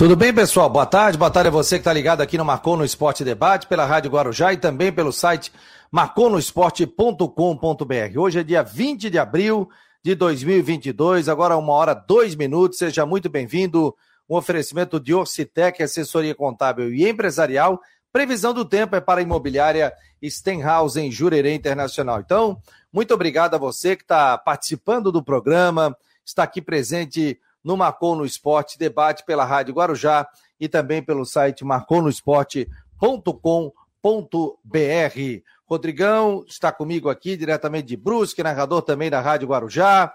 Tudo bem, pessoal? Boa tarde. Boa tarde a você que está ligado aqui no Marcou no Esporte Debate, pela Rádio Guarujá e também pelo site marconosport.com.br. Hoje é dia 20 de abril de 2022, agora uma hora, dois minutos. Seja muito bem-vindo. Um oferecimento de Orcitec, assessoria contábil e empresarial. Previsão do tempo é para a imobiliária Stenhouse em Jurerê Internacional. Então, muito obrigado a você que está participando do programa, está aqui presente no Marcou no Esporte, debate pela Rádio Guarujá e também pelo site marconosport.com.br. Rodrigão está comigo aqui diretamente de Brusque, narrador também da Rádio Guarujá,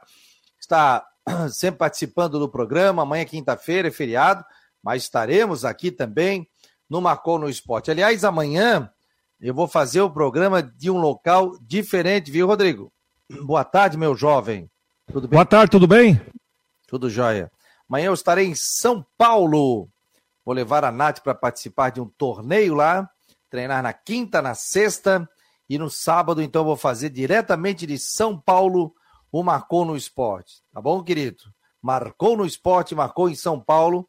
está sempre participando do programa. Amanhã, quinta-feira, é feriado, mas estaremos aqui também no Marcou no Esporte. Aliás, amanhã eu vou fazer o programa de um local diferente, viu, Rodrigo? Boa tarde, meu jovem. Tudo bem? Boa tarde, tudo bem? Tudo jóia. Amanhã eu estarei em São Paulo. Vou levar a Nath para participar de um torneio lá, treinar na quinta, na sexta e no sábado, então, vou fazer diretamente de São Paulo o Marcou no Esporte. Tá bom, querido? Marcou no Esporte, marcou em São Paulo,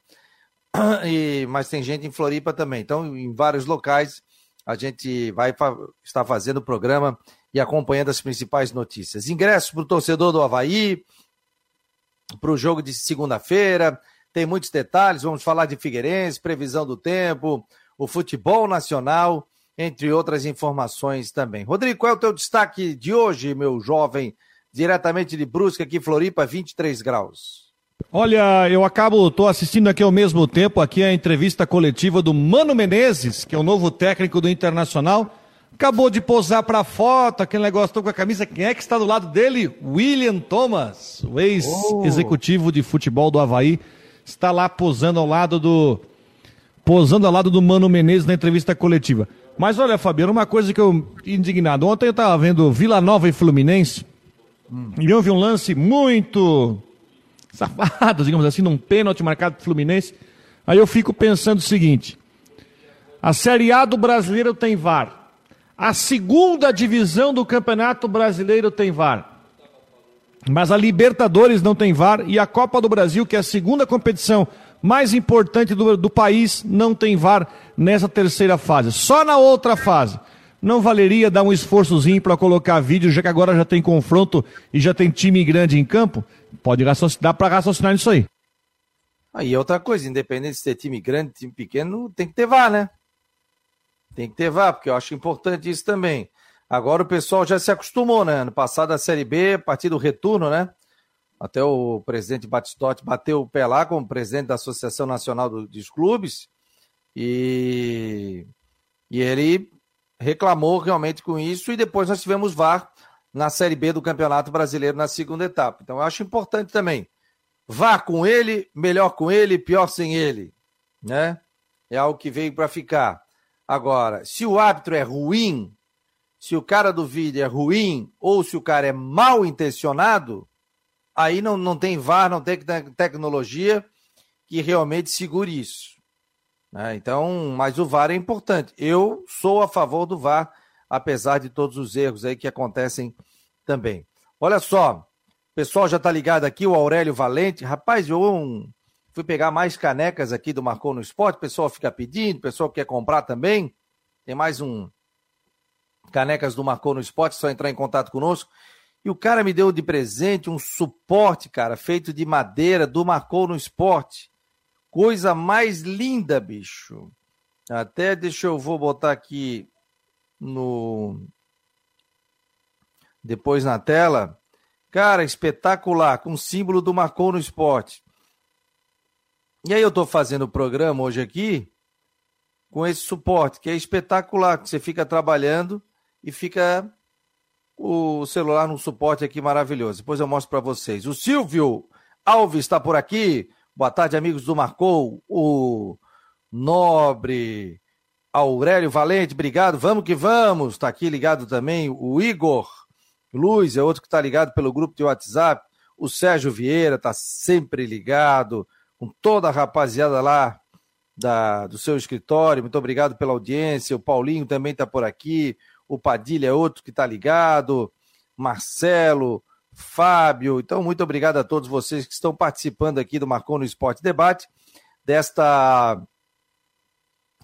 e, mas tem gente em Floripa também. Então, em vários locais, a gente vai estar fazendo o programa e acompanhando as principais notícias. Ingressos para o torcedor do Havaí, para o jogo de segunda-feira. Tem muitos detalhes, vamos falar de Figueirense, previsão do tempo, o futebol nacional, entre outras informações também. Rodrigo, qual é o teu destaque de hoje, meu jovem, diretamente de Brusque, aqui Floripa, 23 graus? Olha, eu acabo, estou assistindo aqui ao mesmo tempo aqui a entrevista coletiva do Mano Menezes, que é o novo técnico do Internacional. Acabou de posar para foto, aquele negócio, estou com a camisa. Quem é que está do lado dele? William Thomas, o ex-executivo de futebol do Havaí, está lá posando ao lado do. posando ao lado do Mano Menezes na entrevista coletiva. Mas olha, Fabiano, uma coisa que eu indignado. Ontem eu estava vendo Vila Nova e Fluminense hum. e houve um lance muito safado, digamos assim, num pênalti marcado pro Fluminense. Aí eu fico pensando o seguinte: a Série A do brasileiro tem VAR. A segunda divisão do Campeonato Brasileiro tem VAR. Mas a Libertadores não tem VAR e a Copa do Brasil, que é a segunda competição mais importante do, do país, não tem VAR nessa terceira fase. Só na outra fase. Não valeria dar um esforçozinho para colocar vídeo, já que agora já tem confronto e já tem time grande em campo? Pode dar para raciocinar nisso aí. Aí outra coisa, independente de ter time grande, time pequeno, tem que ter VAR, né? Tem que ter VAR, porque eu acho importante isso também. Agora o pessoal já se acostumou, né? No passado a Série B, a partir do retorno, né? Até o presidente Batistotti bateu o pé lá como presidente da Associação Nacional dos Clubes e, e ele reclamou realmente com isso e depois nós tivemos VAR na Série B do Campeonato Brasileiro na segunda etapa. Então eu acho importante também. VAR com ele, melhor com ele, pior sem ele, né? É algo que veio para ficar. Agora, se o árbitro é ruim, se o cara do vídeo é ruim, ou se o cara é mal intencionado, aí não, não tem VAR, não tem tecnologia que realmente segure isso. Né? Então, mas o VAR é importante. Eu sou a favor do VAR, apesar de todos os erros aí que acontecem também. Olha só, o pessoal já está ligado aqui, o Aurélio Valente. Rapaz, eu um, Fui pegar mais canecas aqui do Marcou no Esporte. O pessoal fica pedindo, o pessoal quer comprar também. Tem mais um canecas do Marcou no Esporte, só entrar em contato conosco. E o cara me deu de presente um suporte, cara, feito de madeira do Marcou no Esporte. Coisa mais linda, bicho. Até deixa eu vou botar aqui no depois na tela. Cara, espetacular, com o símbolo do Marcou no Esporte. E aí eu estou fazendo o programa hoje aqui com esse suporte, que é espetacular, que você fica trabalhando e fica o celular num suporte aqui maravilhoso. Depois eu mostro para vocês. O Silvio Alves está por aqui. Boa tarde, amigos do Marcou. O Nobre Aurélio Valente, obrigado. Vamos que vamos. Está aqui ligado também o Igor Luz, é outro que está ligado pelo grupo de WhatsApp. O Sérgio Vieira está sempre ligado com toda a rapaziada lá da, do seu escritório. Muito obrigado pela audiência. O Paulinho também está por aqui. O Padilha é outro que está ligado. Marcelo, Fábio. Então, muito obrigado a todos vocês que estão participando aqui do Marcou no Esporte Debate. desta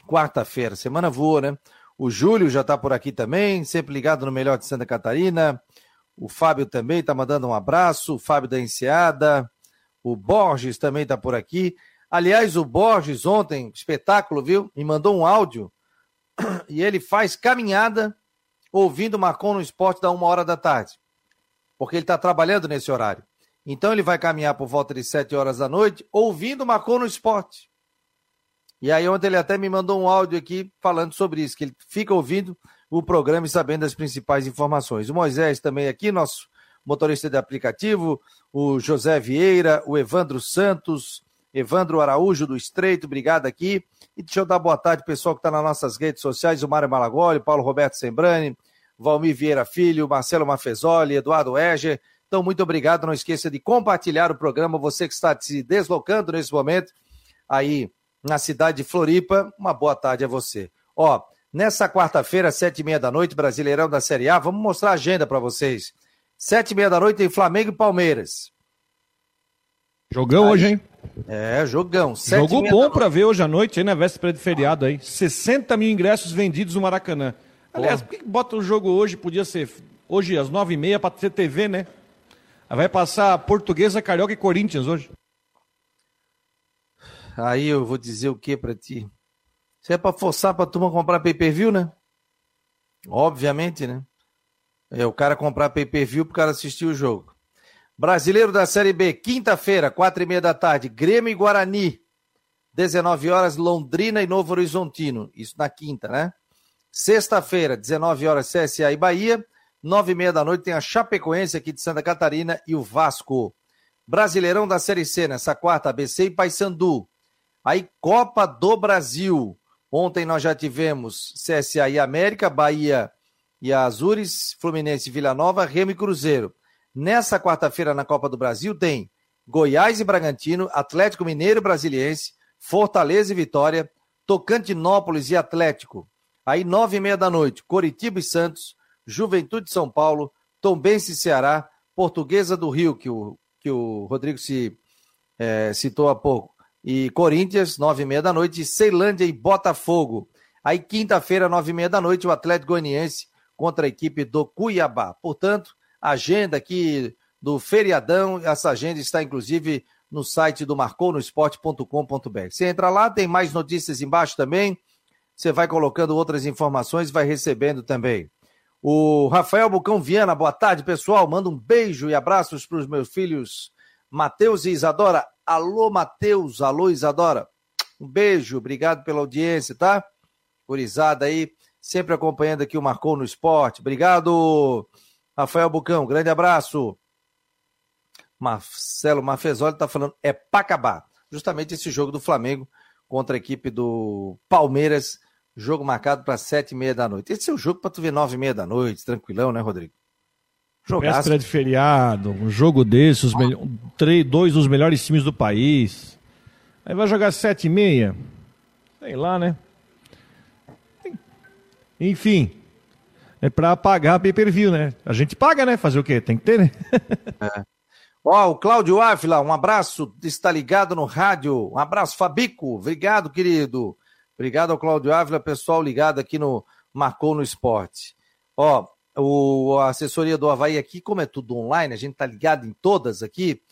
quarta-feira. Semana voa, né? O Júlio já está por aqui também, sempre ligado no Melhor de Santa Catarina. O Fábio também está mandando um abraço. O Fábio da Enseada. O Borges também está por aqui. Aliás, o Borges ontem, espetáculo, viu? Me mandou um áudio e ele faz caminhada ouvindo Marcon no esporte da uma hora da tarde. Porque ele está trabalhando nesse horário. Então ele vai caminhar por volta de sete horas da noite, ouvindo Marcon no esporte. E aí ontem ele até me mandou um áudio aqui falando sobre isso, que ele fica ouvindo o programa e sabendo as principais informações. O Moisés também aqui, nosso motorista de aplicativo, o José Vieira, o Evandro Santos, Evandro Araújo do Estreito, obrigado aqui. E deixa eu dar boa tarde pessoal que está nas nossas redes sociais, o Mário Malagoli, Paulo Roberto Sembrani, Valmir Vieira Filho, Marcelo Mafezoli, Eduardo Eger. Então, muito obrigado. Não esqueça de compartilhar o programa. Você que está se deslocando nesse momento aí na cidade de Floripa, uma boa tarde a você. Ó, nessa quarta-feira, sete e meia da noite, Brasileirão da Série A, vamos mostrar a agenda para vocês. Sete e meia da noite tem Flamengo e Palmeiras. Jogão aí, hoje, hein? É, jogão. Jogo bom para ver hoje à noite, aí na véspera de feriado aí. 60 mil ingressos vendidos no Maracanã. Aliás, por que bota o jogo hoje? Podia ser hoje às nove e meia para ter TV, né? Vai passar Portuguesa, Carioca e Corinthians hoje. Aí eu vou dizer o que para ti? Isso é para forçar para turma comprar pay-per-view, né? Obviamente, né? É o cara comprar pay-per-view para o cara assistir o jogo. Brasileiro da Série B, quinta-feira, quatro e meia da tarde, Grêmio e Guarani. 19 horas, Londrina e Novo Horizontino. Isso na quinta, né? Sexta-feira, 19 horas, CSA e Bahia. Nove e meia da noite tem a Chapecoense aqui de Santa Catarina e o Vasco. Brasileirão da Série C, nessa quarta, ABC e Paysandu. Aí, Copa do Brasil. Ontem nós já tivemos CSA e América, Bahia e Azures, Fluminense Vila Nova, Remo e Cruzeiro. Nessa quarta-feira na Copa do Brasil tem Goiás e Bragantino, Atlético Mineiro e Brasiliense, Fortaleza e Vitória, Tocantinópolis e Atlético. Aí, nove e meia da noite, Coritiba e Santos, Juventude de São Paulo, Tombense e Ceará, Portuguesa do Rio, que o, que o Rodrigo se é, citou há pouco, e Corinthians, nove e meia da noite, Ceilândia e Botafogo. Aí, quinta-feira, nove e meia da noite, o Atlético Goianiense contra a equipe do Cuiabá. Portanto, agenda aqui do feriadão, essa agenda está inclusive no site do marconosport.com.br. Você entra lá, tem mais notícias embaixo também. Você vai colocando outras informações, vai recebendo também. O Rafael Bucão Viana, boa tarde, pessoal. Manda um beijo e abraços para os meus filhos Matheus e Isadora. Alô, Matheus. Alô, Isadora. Um beijo, obrigado pela audiência, tá? Curizada aí, sempre acompanhando aqui o Marcou no Esporte. Obrigado, Rafael Bucão. Grande abraço. Marcelo Mafezoli está falando, é para acabar. Justamente esse jogo do Flamengo contra a equipe do Palmeiras Jogo marcado para sete e meia da noite. Esse é o jogo para tu ver nove e meia da noite, tranquilão, né, Rodrigo? Jogaço. Véspera de feriado, um jogo desses, me... três, dois dos melhores times do país. Aí vai jogar sete e meia, sei lá, né? Enfim, é para pagar pay-per-view, né? A gente paga, né? Fazer o quê? Tem que ter, né? é. Ó, o Cláudio Ávila, um abraço, está ligado no rádio. Um abraço, Fabico. Obrigado, querido. Obrigado ao Cláudio Ávila, pessoal ligado aqui no Marcou no Esporte. Ó, o, a assessoria do Havaí aqui, como é tudo online, a gente tá ligado em todas aqui.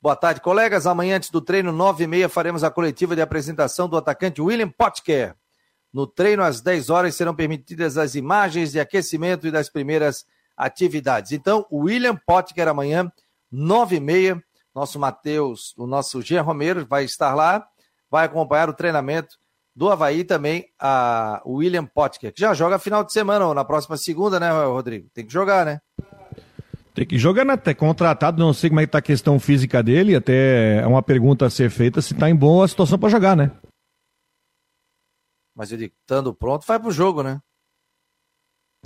Boa tarde, colegas. Amanhã, antes do treino, nove e meia, faremos a coletiva de apresentação do atacante William Potker. No treino, às 10 horas, serão permitidas as imagens de aquecimento e das primeiras atividades. Então, o William Potker amanhã, nove e meia, nosso Matheus, o nosso Jean Romero vai estar lá, vai acompanhar o treinamento do Havaí também a William Potker, que já joga final de semana, ou na próxima segunda, né, Rodrigo? Tem que jogar, né? Tem que jogar, né? Tá contratado, não sei como é que tá a questão física dele, até é uma pergunta a ser feita se tá em boa situação para jogar, né? Mas eu digo, estando pronto, vai pro jogo, né?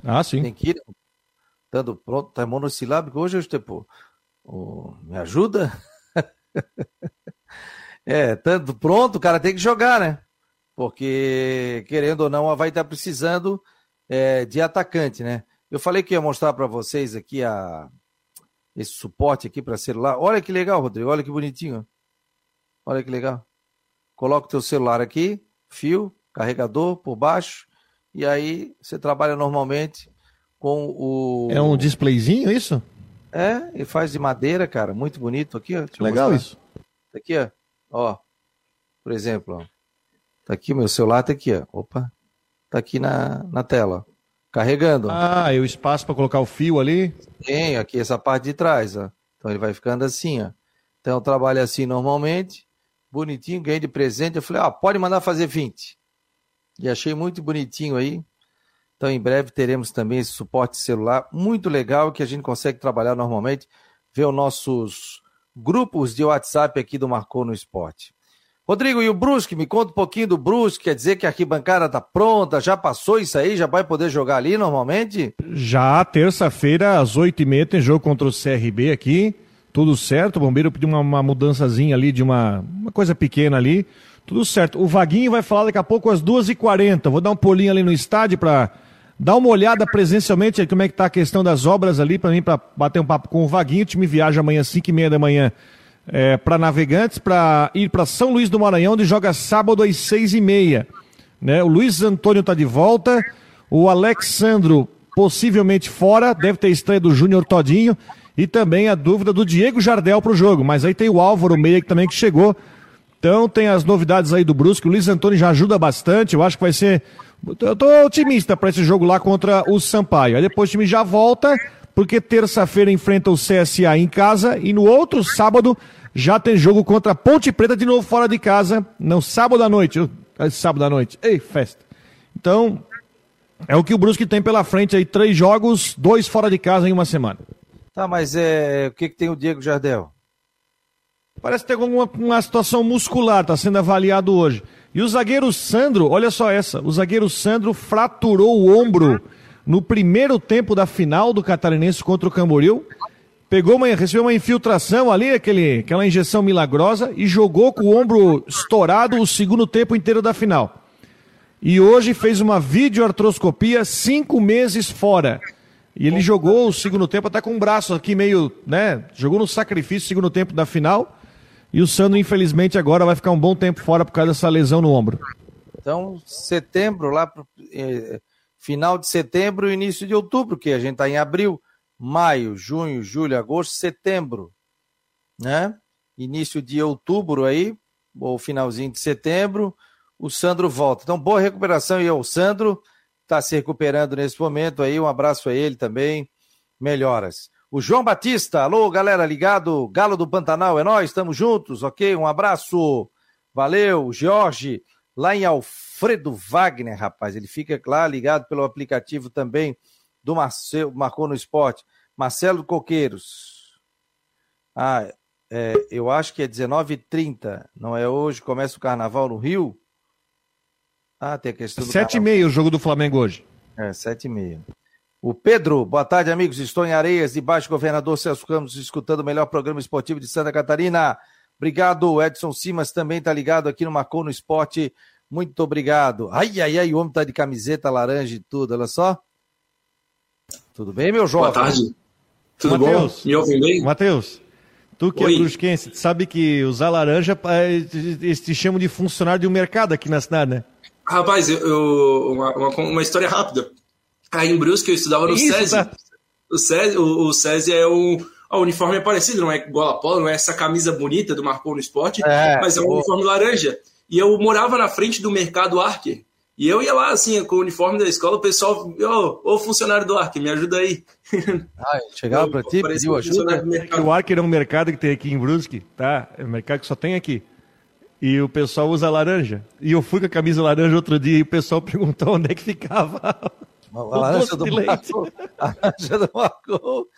Ah, sim. Tem que ir. Estando pronto, tá monossilábico hoje, eu, tipo, oh, me ajuda? é, estando pronto, o cara tem que jogar, né? porque, querendo ou não, vai estar precisando é, de atacante, né? Eu falei que ia mostrar para vocês aqui a, esse suporte aqui para celular. Olha que legal, Rodrigo, olha que bonitinho. Olha que legal. coloca o teu celular aqui, fio, carregador por baixo, e aí você trabalha normalmente com o. É um displayzinho isso? É, ele faz de madeira, cara, muito bonito aqui, ó. Legal mostrar. isso. Tá aqui, ó. Ó, por exemplo, ó. Tá aqui, meu celular tá aqui, ó. Opa, tá aqui na, na tela. Carregando. Ah, e o espaço para colocar o fio ali? Tem, aqui essa parte de trás, ó. Então ele vai ficando assim, ó. Então eu trabalho assim normalmente, bonitinho, ganhei de presente. Eu falei, ah, pode mandar fazer 20. E achei muito bonitinho aí. Então em breve teremos também esse suporte celular muito legal que a gente consegue trabalhar normalmente, ver os nossos grupos de WhatsApp aqui do Marcou no Esporte. Rodrigo, e o Brusque? Me conta um pouquinho do Brusque. Quer dizer que a arquibancada tá pronta? Já passou isso aí? Já vai poder jogar ali normalmente? Já, terça-feira, às oito e meia, tem jogo contra o CRB aqui. Tudo certo. O Bombeiro pediu uma, uma mudançazinha ali de uma, uma coisa pequena ali. Tudo certo. O Vaguinho vai falar daqui a pouco às duas e quarenta. Vou dar um pulinho ali no estádio para dar uma olhada presencialmente como é que tá a questão das obras ali para mim, para bater um papo com o Vaguinho. O time viaja amanhã às cinco e meia da manhã é, para Navegantes para ir para São Luís do Maranhão, onde joga sábado às seis e meia. Né? O Luiz Antônio está de volta, o Alexandro possivelmente fora, deve ter estreia do Júnior Todinho e também a dúvida do Diego Jardel para o jogo. Mas aí tem o Álvaro Meia que também que chegou. Então tem as novidades aí do Brusque. O Luiz Antônio já ajuda bastante. Eu acho que vai ser. Eu tô otimista para esse jogo lá contra o Sampaio. Aí depois o time já volta porque terça-feira enfrenta o CSA em casa e no outro sábado já tem jogo contra a Ponte Preta de novo fora de casa, no sábado à noite. É sábado à noite. Ei, festa. Então, é o que o Brusque tem pela frente aí, três jogos, dois fora de casa em uma semana. Tá, mas é, o que, que tem o Diego Jardel? Parece ter alguma uma situação muscular, está sendo avaliado hoje. E o zagueiro Sandro, olha só essa, o zagueiro Sandro fraturou o ombro no primeiro tempo da final do Catarinense contra o Camboriú. Pegou uma, recebeu uma infiltração ali, aquele, aquela injeção milagrosa, e jogou com o ombro estourado o segundo tempo inteiro da final. E hoje fez uma videoartroscopia cinco meses fora. E ele jogou o segundo tempo até com o braço aqui meio, né? Jogou no sacrifício segundo tempo da final. E o Sandro, infelizmente, agora vai ficar um bom tempo fora por causa dessa lesão no ombro. Então, setembro, lá eh, final de setembro e início de outubro, que a gente está em abril, maio, junho, julho, agosto, setembro, né? Início de outubro aí, ou finalzinho de setembro, o Sandro volta. Então, boa recuperação aí ao Sandro, está se recuperando nesse momento aí, um abraço a ele também, melhoras. O João Batista, alô galera ligado, Galo do Pantanal, é nós, estamos juntos, ok? Um abraço, valeu, Jorge, lá em Alfredo Wagner, rapaz. Ele fica lá ligado pelo aplicativo também do Marcelo, Marcou no Esporte. Marcelo Coqueiros. Ah, é, eu acho que é 19h30, não é hoje? Começa o carnaval no Rio? Ah, tem a questão do. 7h30 o jogo do Flamengo hoje. É, 7h30. O Pedro, boa tarde, amigos. Estou em Areias, debaixo do governador Celso Campos, escutando o melhor programa esportivo de Santa Catarina. Obrigado, Edson Simas também está ligado aqui no Marcou no Esporte. Muito obrigado. Ai, ai, ai, o homem tá de camiseta laranja e tudo, olha só. Tudo bem, meu jovem? Boa tarde. Tudo Mateus, bom? Me ouvem bem? Matheus, tu que é Oi. é brusquense, sabe que usar laranja, eles te chamam de funcionário de um mercado aqui na cidade, né? Rapaz, eu, eu uma, uma, uma, história rápida. Aí em Brusque eu estudava no Isso, SESI. Tá. O SESI, o, o SESI é o, o uniforme é parecido, não é igual a polo, não é essa camisa bonita do Marcou no Esporte, é, mas é um uniforme laranja. E eu morava na frente do mercado Arker. E eu ia lá, assim, com o uniforme da escola, o pessoal, ô, ô funcionário do Arker, me ajuda aí. Ah, chegava para ti, pediu ajuda. É o Arker é um mercado que tem aqui em Brusque, tá? É um mercado que só tem aqui. E o pessoal usa laranja. E eu fui com a camisa laranja outro dia e o pessoal perguntou onde é que ficava. A laranja do Marco. A laranja do Marco.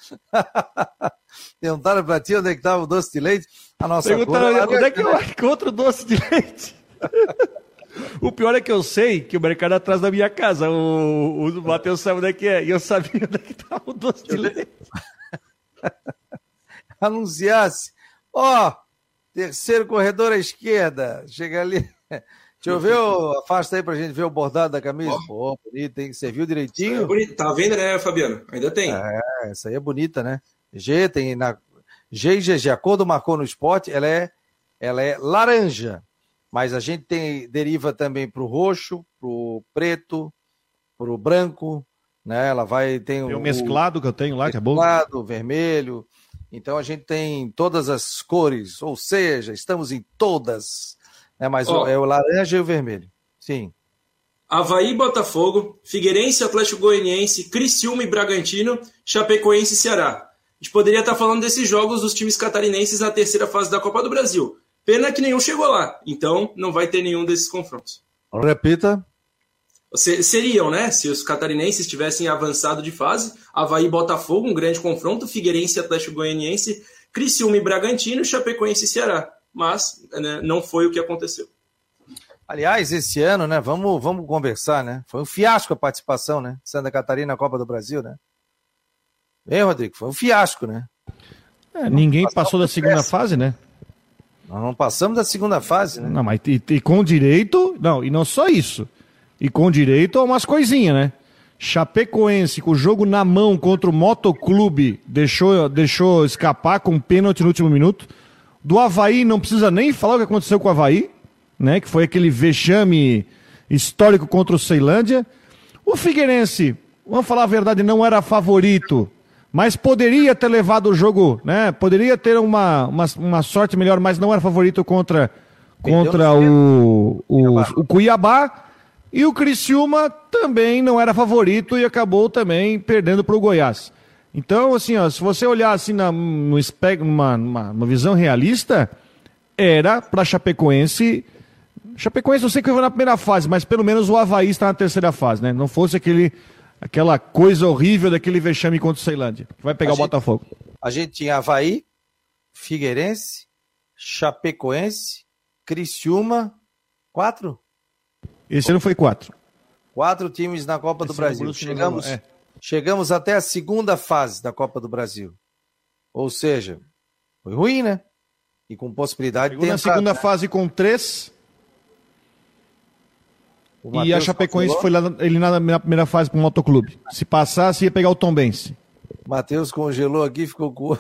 Perguntaram pra ti onde é que estava o doce de leite. A nossa Perguntaram cor, onde é que eu encontro doce de leite. o pior é que eu sei que o mercado é atrás da minha casa. O, o Matheus sabe onde é que é. E eu sabia onde é que estava o doce de leite. Anunciasse. Ó, oh, terceiro corredor à esquerda. Chega ali. Deixa eu ver, o, afasta aí pra gente ver o bordado da camisa. Oh. Pô, bonito, hein? Você viu direitinho? É bonito. Tá vendo, né, Fabiano? Ainda tem. É, essa aí é bonita, né? G tem na G e GG. A cor do marcou no esporte, ela é, ela é laranja. Mas a gente tem, deriva também para o roxo, para o preto, para o branco, né? Ela vai tem, tem o, o mesclado que eu tenho lá, que é bom. Mesclado, vermelho. Então a gente tem todas as cores, ou seja, estamos em todas. Né? Mas oh. é o laranja e o vermelho. Sim. Havaí Botafogo, Figueirense, Atlético Goianiense, Criciúma e Bragantino, Chapecoense e Ceará. A gente poderia estar falando desses jogos dos times catarinenses na terceira fase da Copa do Brasil. Pena que nenhum chegou lá, então não vai ter nenhum desses confrontos. Repita. Seriam, né? Se os catarinenses tivessem avançado de fase, Havaí Botafogo, um grande confronto, Figueirense Atlético Goianiense, Criciúma e Bragantino, Chapecoense e Ceará. Mas né, não foi o que aconteceu. Aliás, esse ano, né? Vamos, vamos conversar, né? Foi um fiasco a participação, né? Santa Catarina na Copa do Brasil, né? Hein, Rodrigo? Foi um fiasco, né? É, ninguém passou da segunda fase, né? Nós não passamos da segunda fase, né? Não, mas e, e, com direito. Não, e não só isso. E com direito a umas coisinhas, né? Chapecoense, com o jogo na mão contra o Motoclube, deixou, deixou escapar com um pênalti no último minuto. Do Havaí, não precisa nem falar o que aconteceu com o Havaí né? Que foi aquele vexame histórico contra o Ceilândia. O Figueirense, vamos falar a verdade, não era favorito, mas poderia ter levado o jogo, né? Poderia ter uma, uma, uma sorte melhor, mas não era favorito contra, contra o, o, o Cuiabá. E o Criciúma também não era favorito e acabou também perdendo para o Goiás. Então, assim, ó, se você olhar assim na, no, numa, numa, numa visão realista, era para Chapecoense Chapecoense eu sei que foi na primeira fase, mas pelo menos o Havaí está na terceira fase, né? Não fosse aquele, aquela coisa horrível daquele vexame contra o Ceilândia, que vai pegar a o gente, Botafogo. A gente tinha Havaí, Figueirense, Chapecoense, Criciúma, quatro? Esse ano foi quatro. Quatro times na Copa Esse do Brasil. Chegamos, é. Chegamos até a segunda fase da Copa do Brasil. Ou seja, foi ruim, né? E com possibilidade Chegou de na segunda né? fase com três e a Chapecoense congelou? foi lá, eliminada na primeira fase para o motoclube. Se passasse, ia pegar o Tom Bense. Matheus congelou aqui ficou com.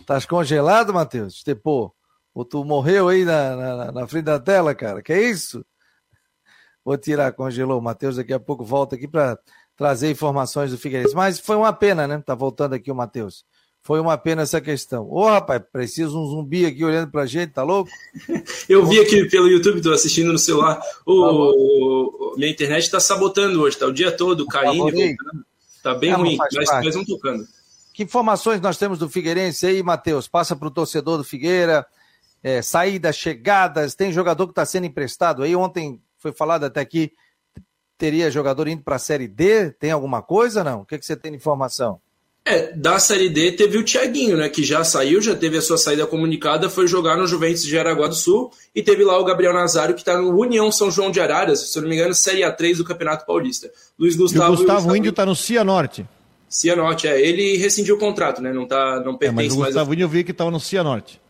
Estás congelado, Matheus? Tipo, ou tu morreu aí na, na, na, frente da tela, cara? Que é isso? Vou tirar, congelou. O Matheus daqui a pouco volta aqui para trazer informações do Figueirense. Mas foi uma pena, né? Tá voltando aqui o Matheus. Foi uma pena essa questão. Ô, rapaz, precisa um zumbi aqui olhando pra gente, tá louco? Eu vi aqui pelo YouTube, tô assistindo no celular. O, minha internet tá sabotando hoje, tá o dia todo caindo e voltando. Tá bem ruim, mas, mas vamos tocando. Que informações nós temos do Figueirense aí, Matheus? Passa pro torcedor do Figueira. É, saídas, chegadas, tem jogador que está sendo emprestado aí. Ontem foi falado até aqui, teria jogador indo para a Série D. Tem alguma coisa não? O que, que você tem de informação? É, da Série D teve o Thiaguinho, né, que já saiu, já teve a sua saída comunicada, foi jogar no Juventus de Araguá do Sul, e teve lá o Gabriel Nazário, que está no União São João de Araras, se eu não me engano, Série A3 do Campeonato Paulista. Luiz Gustavo, e o Gustavo Índio está no Cianorte. Cianorte, é. Ele rescindiu o contrato, né, não, tá, não pertence é, mas o Gustavo Índio eu vi que estava no Cianorte.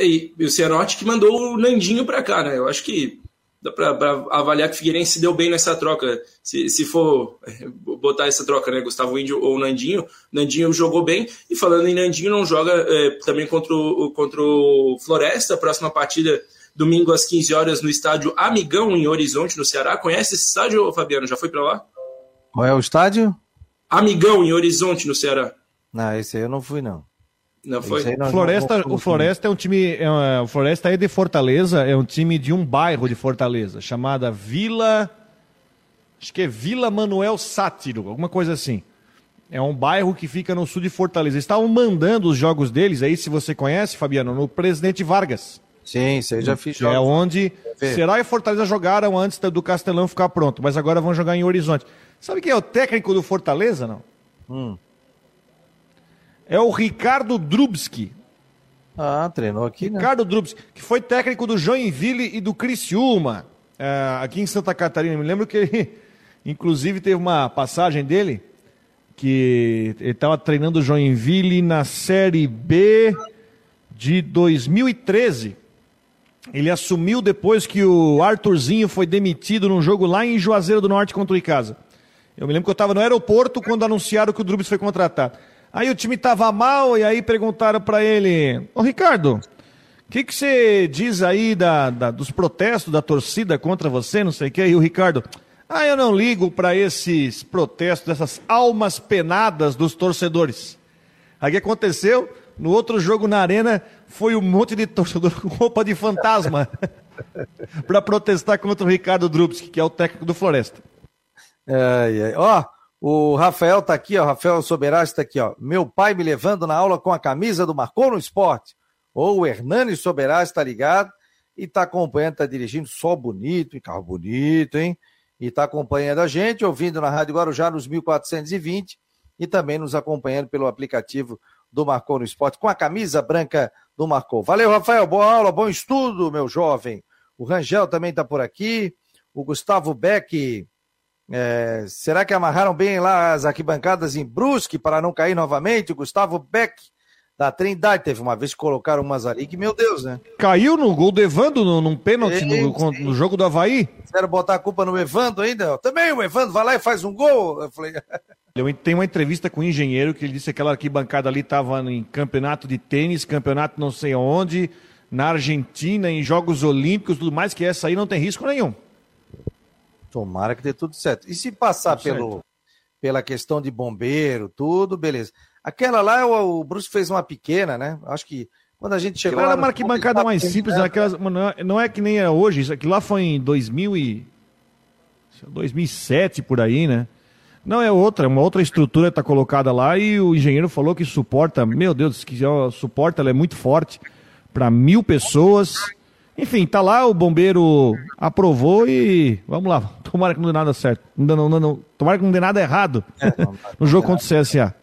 E, e o Cianorte que mandou o Nandinho para cá, né, eu acho que para avaliar que o Figueirense se deu bem nessa troca. Se, se for é, botar essa troca, né, Gustavo Índio ou Nandinho, Nandinho jogou bem. E falando em Nandinho, não joga é, também contra o, contra o Floresta. Próxima partida, domingo às 15 horas, no estádio Amigão, em Horizonte, no Ceará. Conhece esse estádio, Fabiano? Já foi para lá? Qual é o estádio? Amigão, em Horizonte, no Ceará. Não, esse aí eu não fui, não. Não foi? Floresta, o Floresta é um time. É, o Floresta é de Fortaleza, é um time de um bairro de Fortaleza, chamada Vila. Acho que é Vila Manuel Sátiro, alguma coisa assim. É um bairro que fica no sul de Fortaleza. Eles estavam mandando os jogos deles, aí se você conhece, Fabiano, no Presidente Vargas. Sim, você já fiz É onde Será e Fortaleza jogaram antes do Castelão ficar pronto, mas agora vão jogar em Horizonte. Sabe quem é o técnico do Fortaleza, não? Hum é o Ricardo Drubski. Ah, treinou aqui, né? Ricardo Drubski, que foi técnico do Joinville e do Criciúma, é, aqui em Santa Catarina. Me lembro que ele, inclusive, teve uma passagem dele, que ele estava treinando o Joinville na Série B de 2013. Ele assumiu depois que o Arthurzinho foi demitido num jogo lá em Juazeiro do Norte contra o Icasa. Eu me lembro que eu estava no aeroporto quando anunciaram que o Drubs foi contratado. Aí o time tava mal e aí perguntaram para ele: Ô Ricardo, o que, que você diz aí da, da, dos protestos da torcida contra você, não sei o que, e o Ricardo? Ah, eu não ligo para esses protestos, essas almas penadas dos torcedores. Aí o que aconteceu? No outro jogo na arena, foi um monte de torcedor com roupa de fantasma para protestar contra o Ricardo Drubski, que é o técnico do Floresta. Ai, ai. Ó, o Rafael tá aqui, ó. Rafael Soberasti está aqui, ó. Meu pai me levando na aula com a camisa do Marcou no Esporte. Ou o Hernani Soberasti está ligado e está acompanhando, está dirigindo só bonito, carro bonito, hein? E está acompanhando a gente, ouvindo na Rádio Guarujá nos 1420 e também nos acompanhando pelo aplicativo do Marcou no Esporte, com a camisa branca do Marcou. Valeu, Rafael. Boa aula, bom estudo, meu jovem. O Rangel também está por aqui. O Gustavo Beck. É, será que amarraram bem lá as arquibancadas em Brusque para não cair novamente? O Gustavo Beck da Trindade. Teve uma vez que colocaram umas ali que, meu Deus, né? Caiu no gol do Evandro, no, num pênalti no, no, jogo do Havaí? Quero botar a culpa no Evandro ainda. Também o Evandro vai lá e faz um gol. Eu falei. Eu tenho uma entrevista com um engenheiro que ele disse que aquela arquibancada ali estava em campeonato de tênis, campeonato não sei onde, na Argentina, em Jogos Olímpicos, tudo mais, que essa aí não tem risco nenhum. Tomara que dê tudo certo. E se passar pelo, pela questão de bombeiro, tudo, beleza. Aquela lá, o, o Bruce fez uma pequena, né? Acho que quando a gente chegou Aquela lá... Aquela arquibancada mais simples, né? aquelas, não, é, não é que nem é hoje, isso aqui lá foi em 2000 e... 2007, por aí, né? Não, é outra, uma outra estrutura está colocada lá e o engenheiro falou que suporta, meu Deus, que suporta, ela é muito forte para mil pessoas. Enfim, tá lá, o bombeiro aprovou e vamos lá, tomara que não dê nada certo. Não, não, não, não tomara que não dê nada errado é, não, no jogo contra o CSA.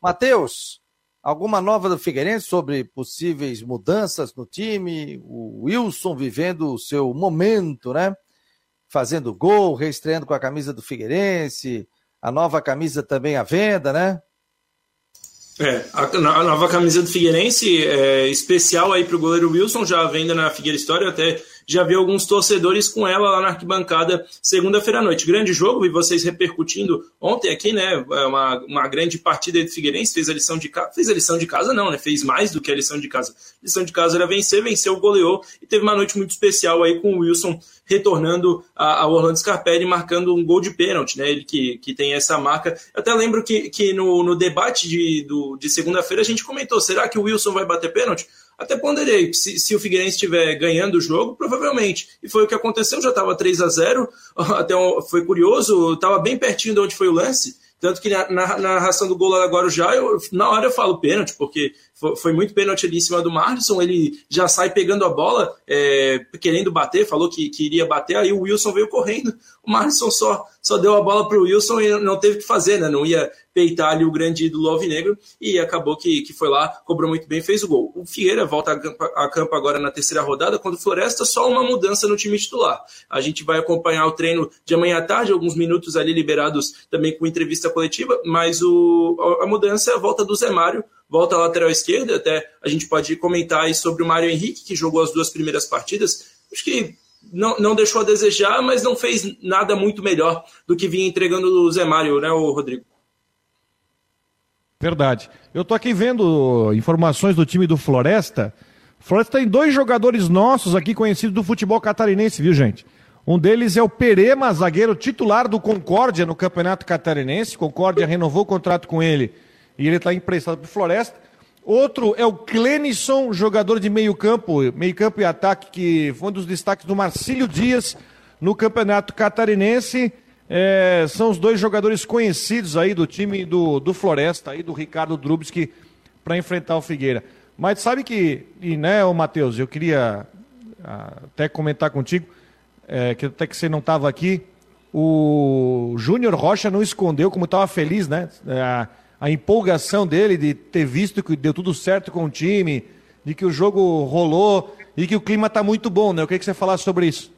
Matheus, alguma nova do Figueirense sobre possíveis mudanças no time? O Wilson vivendo o seu momento, né? Fazendo gol, reestreando com a camisa do Figueirense a nova camisa também à venda, né? É, a, a nova camisa do Figueirense é especial aí para o goleiro Wilson, já venda na Figueira História, até já vi alguns torcedores com ela lá na arquibancada segunda-feira à noite. Grande jogo, vi vocês repercutindo ontem aqui, né? É uma, uma grande partida do Figueirense, fez a lição de casa. Fez a lição de casa, não, né? Fez mais do que a lição de casa. A lição de casa era vencer, venceu, goleou e teve uma noite muito especial aí com o Wilson retornando ao Orlando Scarpelli, marcando um gol de pênalti, né? Ele que, que tem essa marca. Eu até lembro que, que no, no debate de, do, de segunda-feira a gente comentou: será que o Wilson vai bater pênalti? Até ponderei, se, se o Figueirense estiver ganhando o jogo, provavelmente. E foi o que aconteceu, já estava 3 a 0 até foi curioso, estava bem pertinho de onde foi o lance. Tanto que na, na, narração do gol agora já, eu, na hora eu falo pênalti, porque foi, muito pênalti ali em cima do Marlison. Ele já sai pegando a bola, é, querendo bater, falou que, que iria bater, aí o Wilson veio correndo. O Marlison só, só deu a bola para o Wilson e não teve o que fazer, né? Não ia peitar ali o grande ídolo alvinegro e acabou que, que foi lá, cobrou muito bem fez o gol. O Figueira volta a campo, a campo agora na terceira rodada, quando o Floresta, só uma mudança no time titular. A gente vai acompanhar o treino de amanhã à tarde, alguns minutos ali liberados também com entrevista coletiva, mas o, a mudança é a volta do Zé Mário, volta à lateral esquerda, até a gente pode comentar aí sobre o Mário Henrique, que jogou as duas primeiras partidas. Acho que não, não deixou a desejar, mas não fez nada muito melhor do que vinha entregando o Zé Mário, né, o Rodrigo? Verdade. Eu tô aqui vendo informações do time do Floresta. Floresta tem dois jogadores nossos aqui conhecidos do futebol catarinense, viu, gente? Um deles é o Perema, zagueiro titular do Concórdia no Campeonato Catarinense. Concórdia renovou o contrato com ele e ele está emprestado para o Floresta. Outro é o Clenison, jogador de meio campo, meio campo e ataque, que foi um dos destaques do Marcílio Dias no Campeonato Catarinense. É, são os dois jogadores conhecidos aí do time do, do Floresta, aí do Ricardo Drubski, para enfrentar o Figueira. Mas sabe que, e, né, o Matheus, eu queria ah, até comentar contigo, é, que até que você não estava aqui, o Júnior Rocha não escondeu como estava feliz, né? A, a, empolgação dele de ter visto que deu tudo certo com o time, de que o jogo rolou e que o clima está muito bom, né? Eu queria que você falasse sobre isso.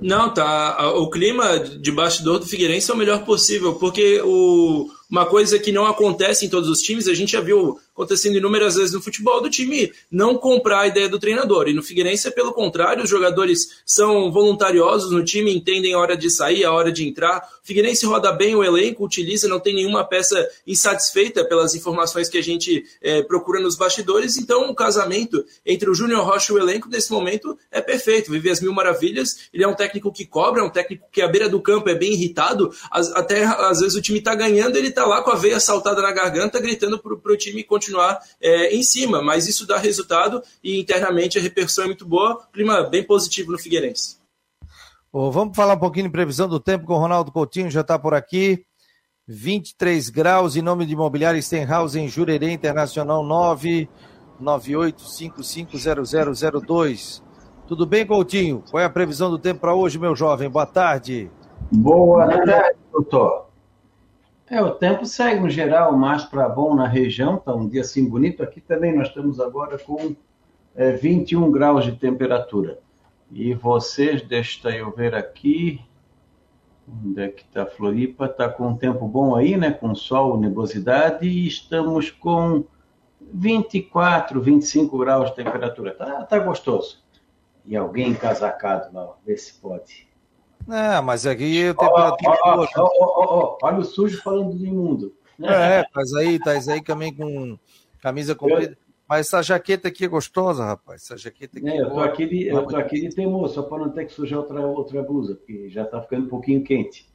Não, tá. O clima de bastidor do Figueirense é o melhor possível, porque o, uma coisa que não acontece em todos os times, a gente já viu acontecendo inúmeras vezes no futebol, do time não comprar a ideia do treinador. E no Figueirense, pelo contrário, os jogadores são voluntariosos no time, entendem a hora de sair, a hora de entrar. O Figueirense roda bem o elenco, utiliza, não tem nenhuma peça insatisfeita pelas informações que a gente é, procura nos bastidores. Então, o casamento entre o Júnior Rocha e o elenco, nesse momento, é perfeito. Vive as mil maravilhas. Ele é um técnico que cobra, é um técnico que à beira do campo é bem irritado. Até às vezes o time está ganhando, ele está lá com a veia saltada na garganta, gritando para o time continuar é, em cima. Mas isso dá resultado e internamente a repercussão é muito boa. Clima bem positivo no Figueirense. Oh, vamos falar um pouquinho de previsão do tempo com o Ronaldo Coutinho, já está por aqui. 23 graus, em nome de Imobiliário Stenhouse, em Jurerê Internacional 998550002. Tudo bem, Coutinho? Qual é a previsão do tempo para hoje, meu jovem? Boa tarde. Boa tarde, doutor. É, o tempo segue no geral mais para bom na região, está um dia assim bonito. Aqui também nós estamos agora com é, 21 graus de temperatura. E vocês, deixa eu ver aqui, onde é que está Floripa? Está com um tempo bom aí, né? Com sol, nebulosidade, e estamos com 24, 25 graus de temperatura. Tá, tá gostoso. E alguém encasacado lá, vê se pode. É, mas aqui eu tenho temperatura. Oh, oh, oh, Olha o sujo falando do imundo. É, mas aí, tá aí também com camisa comprida. Mas essa jaqueta aqui é gostosa, rapaz. Essa jaqueta aqui. É, eu tô aqui de, eu tô aqui de temor, só para não ter que sujar outra, outra blusa, porque já tá ficando um pouquinho quente.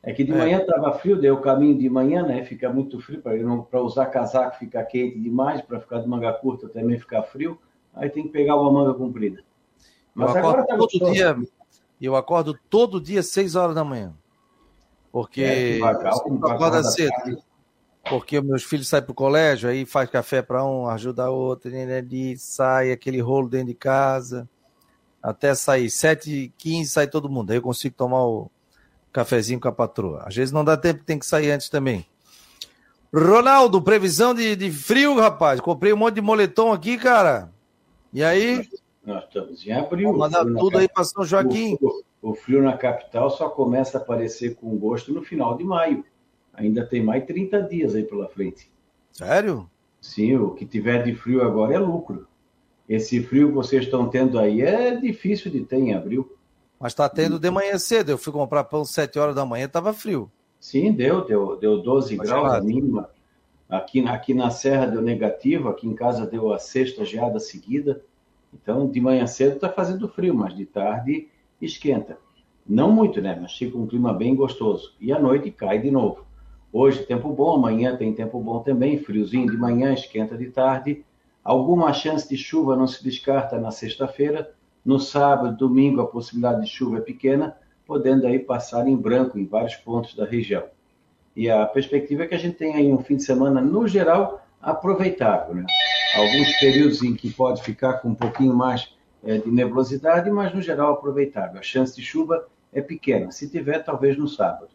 É que de é. manhã tava frio, daí o caminho de manhã, né? Fica muito frio, para usar casaco ficar quente demais, para ficar de manga curta também ficar frio. Aí tem que pegar uma manga comprida. Mas eu agora tá todo gostoso. dia. Eu acordo todo dia às 6 horas da manhã. Porque é, acorda cedo porque meus filhos saem para o colégio, aí faz café para um, ajuda outro, ali, sai aquele rolo dentro de casa, até sair. 7h15 sai todo mundo, aí eu consigo tomar o cafezinho com a patroa. Às vezes não dá tempo, tem que sair antes também. Ronaldo, previsão de, de frio, rapaz. Comprei um monte de moletom aqui, cara. E aí? Nós estamos em abril. Mandar tudo aí para São Joaquim. O, o, o frio na capital só começa a aparecer com gosto no final de maio ainda tem mais 30 dias aí pela frente. Sério? Sim, o que tiver de frio agora é lucro. Esse frio que vocês estão tendo aí é difícil de ter em abril. Mas está tendo de manhã cedo. Eu fui comprar pão 7 horas da manhã, estava frio. Sim, deu, deu, deu 12 Mas graus a mínima. Aqui, aqui na Serra deu negativo, aqui em casa deu a sexta geada seguida. Então, de manhã cedo está fazendo frio, mas de tarde esquenta. Não muito, né? Mas fica um clima bem gostoso. E à noite cai de novo. Hoje tempo bom, amanhã tem tempo bom também, friozinho de manhã, esquenta de tarde. Alguma chance de chuva não se descarta na sexta-feira. No sábado, domingo, a possibilidade de chuva é pequena, podendo aí passar em branco em vários pontos da região. E a perspectiva é que a gente tenha aí um fim de semana, no geral, aproveitável. Né? Alguns períodos em que pode ficar com um pouquinho mais é, de nebulosidade, mas no geral aproveitável. A chance de chuva é pequena. Se tiver, talvez no sábado.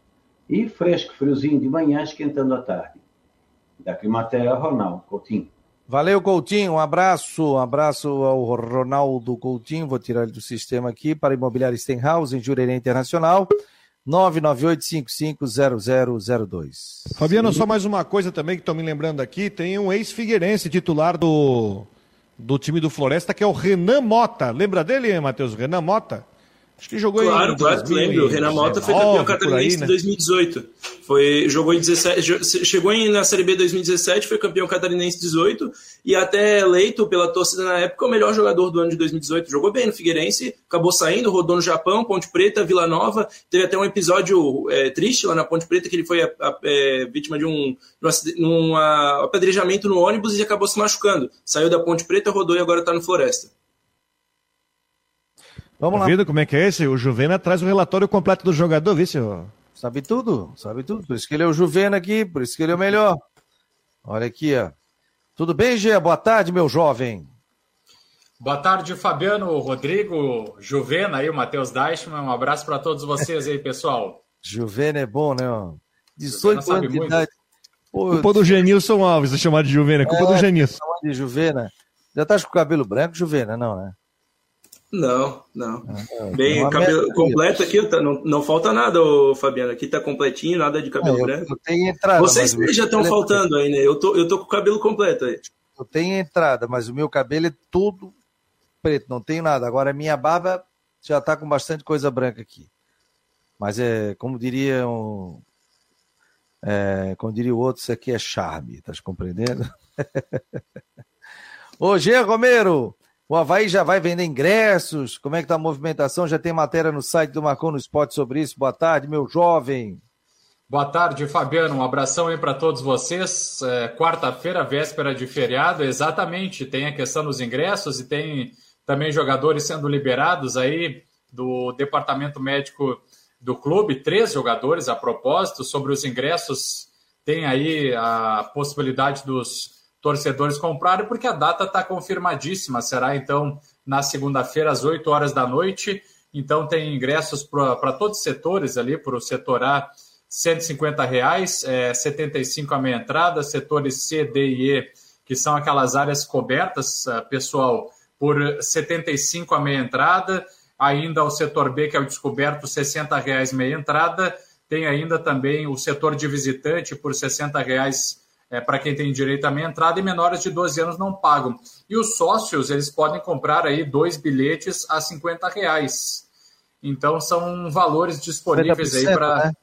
E fresco, friozinho de manhã, esquentando à tarde. Da Climatéria, Ronaldo Coutinho. Valeu, Coutinho. Um abraço. Um abraço ao Ronaldo Coutinho. Vou tirar ele do sistema aqui para Imobiliário Stenhouse, em Jurerê Internacional. 998-550002. Fabiano, só mais uma coisa também que estou me lembrando aqui: tem um ex-figueirense titular do, do time do Floresta, que é o Renan Mota. Lembra dele, Matheus? Renan Mota? Acho que jogou claro, em. Claro, claro, lembro. O Renan Mota foi campeão catarinense né? em 2018. Foi, jogou em 17, chegou em, na Série B 2017, foi campeão catarinense 18 e até eleito pela torcida na época o melhor jogador do ano de 2018. Jogou bem no Figueirense, acabou saindo, rodou no Japão, Ponte Preta, Vila Nova. Teve até um episódio é, triste lá na Ponte Preta que ele foi a, a, é, vítima de um, de um apedrejamento no ônibus e acabou se machucando. Saiu da Ponte Preta, rodou e agora está no Floresta. Vamos tá lá. Vendo como é que é esse? O Juvena traz o relatório completo do jogador, viu, senhor? Sabe tudo, sabe tudo. Por isso que ele é o Juvena aqui, por isso que ele é o melhor. Olha aqui, ó. Tudo bem, Gê? Boa tarde, meu jovem. Boa tarde, Fabiano, Rodrigo, Juvena aí, o Matheus Deichmann. Um abraço para todos vocês aí, pessoal. Juvena é bom, né? 18 anos de idade. Pô, culpa do Genilson Alves, é chamado de Juvena. Culpa é, do Genilson. de Juvena. Já tá com o cabelo branco, Juvena, não, né? Não, não. É, Bem, cabelo completo aqui, tá, não, não falta nada, ô, Fabiano. Aqui tá completinho, nada de cabelo é, branco. entrada, Vocês já estão é faltando aí, né? Eu tô, eu tô com o cabelo completo aí. Eu tenho entrada, mas o meu cabelo é tudo preto, não tenho nada. Agora a minha barba já tá com bastante coisa branca aqui. Mas é, como diria um, é, como diria o outro, isso aqui é charme, tá compreendendo? Ô, Gê Romero, o Havaí já vai vender ingressos? Como é que tá a movimentação? Já tem matéria no site do Marcon no Esporte sobre isso. Boa tarde, meu jovem. Boa tarde, Fabiano. Um abração aí para todos vocês. É, Quarta-feira, véspera de feriado, exatamente. Tem a questão dos ingressos e tem também jogadores sendo liberados aí do departamento médico do clube. Três jogadores, a propósito, sobre os ingressos. Tem aí a possibilidade dos torcedores comprarem, porque a data está confirmadíssima. Será então na segunda-feira, às 8 horas da noite. Então tem ingressos para todos os setores ali, para o setor A, 150 reais, é, 75 a meia entrada, setores C, D e E, que são aquelas áreas cobertas, é, pessoal, por 75 a meia entrada. Ainda o setor B, que é o descoberto, 60 reais meia entrada. Tem ainda também o setor de visitante por 60 reais é, para quem tem direito à meia entrada e menores de 12 anos não pagam. E os sócios, eles podem comprar aí dois bilhetes a 50 reais. Então, são valores disponíveis aí para... Né?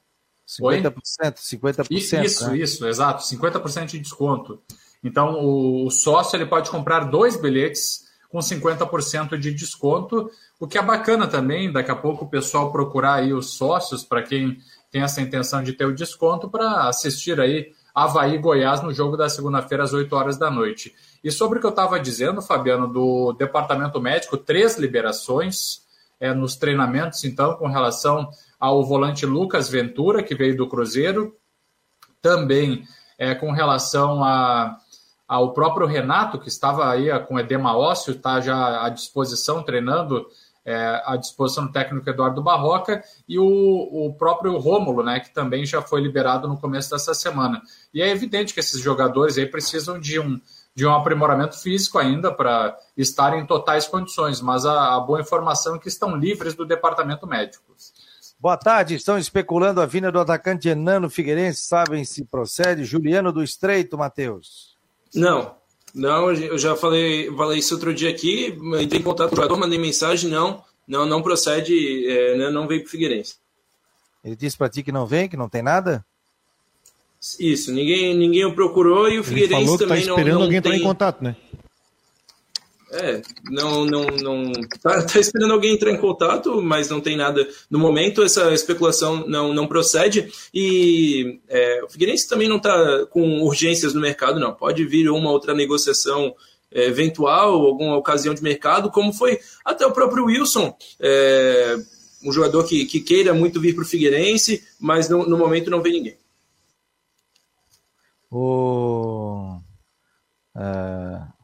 50%, Oi? 50%. Isso, né? isso, exato, 50% de desconto. Então, o sócio ele pode comprar dois bilhetes com 50% de desconto, o que é bacana também, daqui a pouco o pessoal procurar aí os sócios, para quem tem essa intenção de ter o desconto, para assistir aí Havaí Goiás no jogo da segunda-feira às 8 horas da noite. E sobre o que eu estava dizendo, Fabiano, do departamento médico, três liberações é, nos treinamentos, então, com relação ao volante Lucas Ventura, que veio do Cruzeiro, também é, com relação a, ao próprio Renato, que estava aí com edema ósseo, está já à disposição, treinando é, à disposição do técnico Eduardo Barroca e o, o próprio Rômulo, né, que também já foi liberado no começo dessa semana. E é evidente que esses jogadores aí precisam de um, de um aprimoramento físico ainda para estar em totais condições, mas a, a boa informação é que estão livres do departamento médico. Boa tarde, estão especulando a vinda do atacante Enano Figueirense, sabem se procede? Juliano do Estreito, Matheus. Não, não, eu já falei, falei isso outro dia aqui, entrei em contato com o jogador, mandei mensagem, não, não, não procede, é, né, não veio para o Figueirense. Ele disse para ti que não vem, que não tem nada? Isso, ninguém, ninguém o procurou e o Ele Figueirense falou que tá também tá esperando não, não alguém tem... entrar em contato, né? É, não, não, não. Tá, tá, esperando alguém entrar em contato, mas não tem nada. No momento, essa especulação não, não procede. E é, o Figueirense também não está com urgências no mercado, não. Pode vir uma outra negociação é, eventual, alguma ocasião de mercado, como foi até o próprio Wilson. É, um jogador que, que queira muito vir para o Figueirense, mas no, no momento não vem ninguém. O. Uh,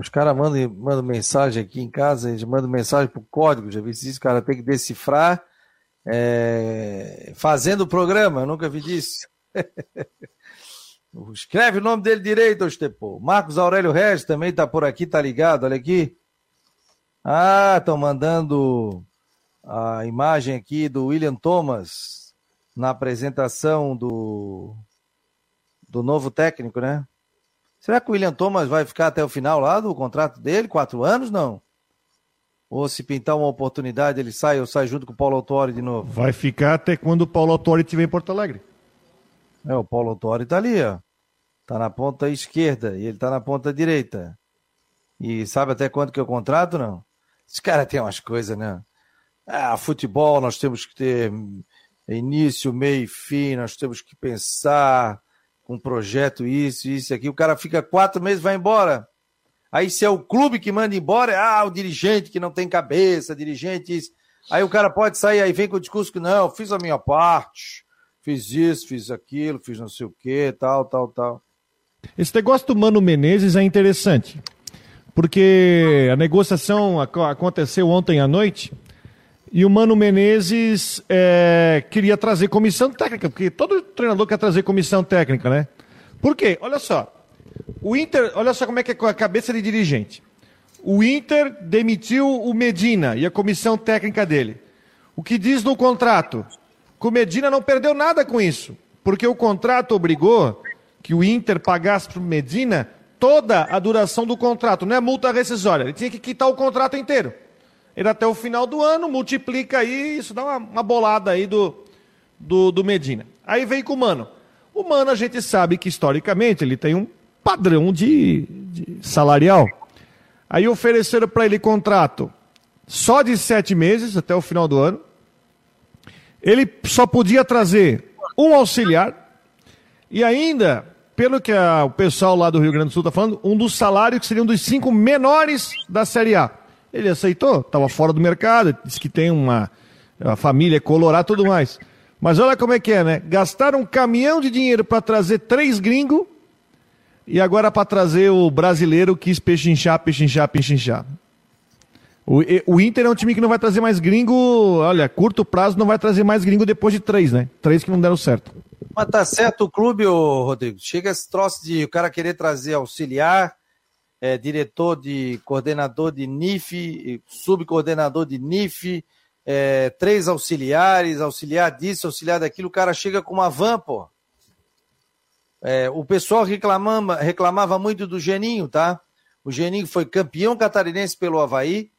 Os caras mandam, mandam mensagem aqui em casa, eles mandam mensagem por código, já vi isso, o cara tem que decifrar é, fazendo o programa, nunca vi disso. Escreve o nome dele direito, Ostepô. Marcos Aurélio Regis também está por aqui, tá ligado, olha aqui. Ah, estão mandando a imagem aqui do William Thomas na apresentação do, do novo técnico, né? Será que o William Thomas vai ficar até o final lá do contrato dele? Quatro anos, não? Ou se pintar uma oportunidade, ele sai ou sai junto com o Paulo Autori de novo? Vai ficar até quando o Paulo Autori estiver em Porto Alegre. É, o Paulo Autori tá ali, ó. Tá na ponta esquerda e ele tá na ponta direita. E sabe até quanto que é o contrato, não? Esse cara tem umas coisas, né? Ah, futebol, nós temos que ter início, meio e fim, nós temos que pensar um projeto, isso, isso, aqui. O cara fica quatro meses vai embora. Aí se é o clube que manda embora, é ah, o dirigente que não tem cabeça, dirigente isso. Aí o cara pode sair, aí vem com o discurso que não, fiz a minha parte, fiz isso, fiz aquilo, fiz não sei o que, tal, tal, tal. Esse negócio do Mano Menezes é interessante, porque a negociação aconteceu ontem à noite e o Mano Menezes é, queria trazer comissão técnica, porque todo treinador quer trazer comissão técnica, né? Por quê? Olha só. O Inter, olha só como é que é a cabeça de dirigente. o Inter demitiu o Medina e a comissão técnica dele. O que diz no contrato? Que o Medina não perdeu nada com isso, porque o contrato obrigou que o Inter pagasse para o Medina toda a duração do contrato, não é multa rescisória. Ele tinha que quitar o contrato inteiro. Ele até o final do ano multiplica aí, isso dá uma, uma bolada aí do, do, do Medina. Aí vem com o Mano. O Mano a gente sabe que historicamente ele tem um padrão de, de salarial. Aí ofereceram para ele contrato só de sete meses até o final do ano. Ele só podia trazer um auxiliar e ainda, pelo que a, o pessoal lá do Rio Grande do Sul está falando, um dos salários que seriam dos cinco menores da Série A. Ele aceitou, estava fora do mercado, disse que tem uma, uma família colorada tudo mais. Mas olha como é que é, né? Gastaram um caminhão de dinheiro para trazer três gringos e agora para trazer o brasileiro quis pechinchar, pechinchar, pechinchar. O, o Inter é um time que não vai trazer mais gringo, olha, curto prazo não vai trazer mais gringo depois de três, né? Três que não deram certo. Mas tá certo o clube, ô, Rodrigo. Chega esse troço de o cara querer trazer auxiliar, é, diretor de coordenador de NIF, subcoordenador de NIF, é, três auxiliares, auxiliar disso, auxiliar daquilo, o cara chega com uma van, pô. É, o pessoal reclamava, reclamava muito do Geninho, tá? O Geninho foi campeão catarinense pelo Havaí.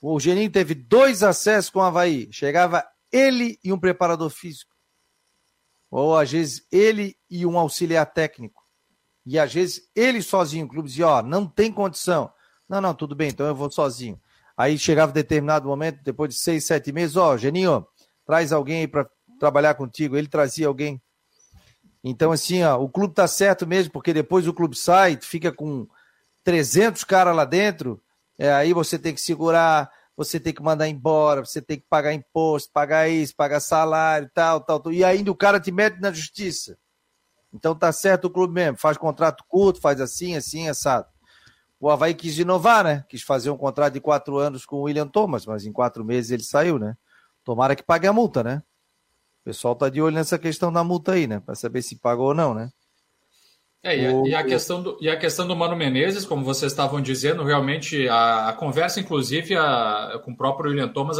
O Geninho teve dois acessos com o Havaí. Chegava ele e um preparador físico. Ou às vezes ele e um auxiliar técnico. E às vezes ele sozinho, o clube dizia, ó, não tem condição. Não, não, tudo bem, então eu vou sozinho. Aí chegava determinado momento, depois de seis, sete meses, ó, Geninho, traz alguém aí para trabalhar contigo. Ele trazia alguém. Então, assim, ó, o clube tá certo mesmo, porque depois o clube sai, fica com 300 caras lá dentro, é, aí você tem que segurar, você tem que mandar embora, você tem que pagar imposto, pagar isso, pagar salário, tal, tal, tal. E ainda o cara te mete na justiça. Então tá certo o clube mesmo, faz contrato curto, faz assim, assim, assado. O Havaí quis inovar, né? Quis fazer um contrato de quatro anos com o William Thomas, mas em quatro meses ele saiu, né? Tomara que pague a multa, né? O pessoal tá de olho nessa questão da multa aí, né? Para saber se pagou ou não, né? É, e, a, o... e, a, questão do, e a questão do Mano Menezes, como vocês estavam dizendo, realmente a, a conversa, inclusive, a, com o próprio William Thomas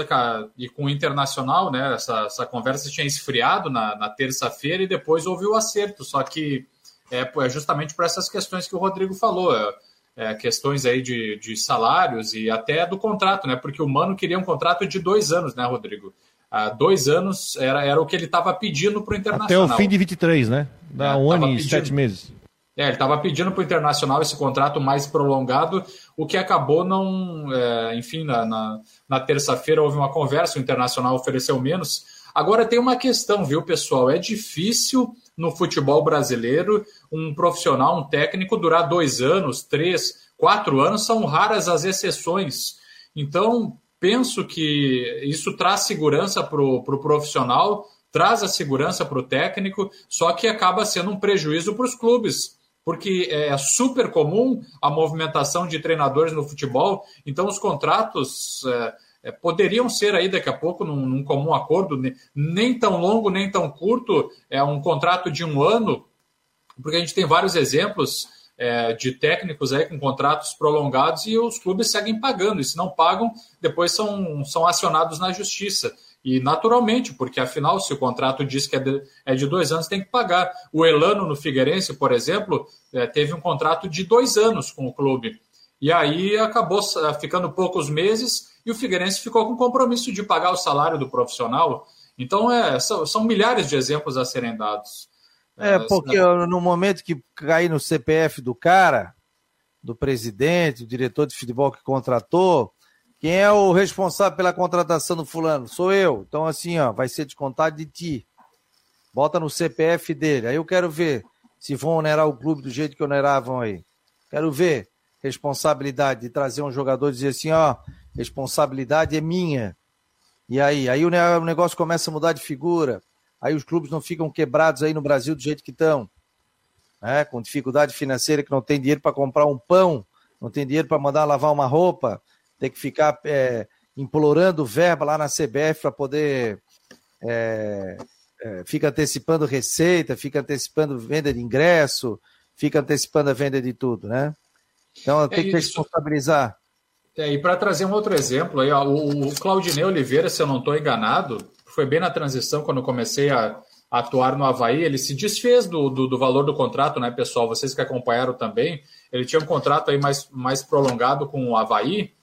e com o Internacional, né? Essa, essa conversa tinha esfriado na, na terça-feira e depois houve o acerto. Só que é, é justamente por essas questões que o Rodrigo falou. É, é, questões aí de, de salários e até do contrato, né? Porque o Mano queria um contrato de dois anos, né, Rodrigo? há dois anos era, era o que ele estava pedindo para o Internacional. Até o fim de 23, né? Dá é, um ano e pedindo, sete meses. É, ele estava pedindo para o Internacional esse contrato mais prolongado, o que acabou não. É, enfim, na, na, na terça-feira houve uma conversa, o Internacional ofereceu menos. Agora tem uma questão, viu, pessoal? É difícil no futebol brasileiro um profissional, um técnico, durar dois anos, três, quatro anos, são raras as exceções. Então, penso que isso traz segurança para o pro profissional, traz a segurança para o técnico, só que acaba sendo um prejuízo para os clubes, porque é super comum a movimentação de treinadores no futebol, então os contratos é, é, poderiam ser aí daqui a pouco num, num, comum acordo, nem tão longo, nem tão curto, é um contrato de um ano, porque a gente tem vários exemplos é, de técnicos aí com contratos prolongados e os clubes seguem pagando. E se não pagam, depois são, são acionados na justiça. E naturalmente, porque afinal, se o contrato diz que é de, é de dois anos, tem que pagar. O Elano no Figueirense, por exemplo, é, teve um contrato de dois anos com o clube. E aí acabou ficando poucos meses e o Figueirense ficou com compromisso de pagar o salário do profissional. Então, é, são, são milhares de exemplos a serem dados. É, porque no momento que cair no CPF do cara, do presidente, do diretor de futebol que contratou, quem é o responsável pela contratação do fulano? Sou eu. Então, assim, ó, vai ser descontado de ti. Bota no CPF dele. Aí eu quero ver se vão onerar o clube do jeito que oneravam aí. Quero ver responsabilidade de trazer um jogador e dizer assim, ó, responsabilidade é minha. E aí? Aí o negócio começa a mudar de figura aí os clubes não ficam quebrados aí no Brasil do jeito que estão, né? com dificuldade financeira, que não tem dinheiro para comprar um pão, não tem dinheiro para mandar lavar uma roupa, tem que ficar é, implorando verba lá na CBF para poder. É, é, fica antecipando receita, fica antecipando venda de ingresso, fica antecipando a venda de tudo, né? Então tem que responsabilizar. É, e para trazer um outro exemplo, aí, ó, o, Claudinei Oliveira, se eu não estou enganado, foi bem na transição quando eu comecei a, a atuar no Havaí, ele se desfez do, do, do, valor do contrato, né, pessoal? Vocês que acompanharam também, ele tinha um contrato aí mais, mais prolongado com o Havaí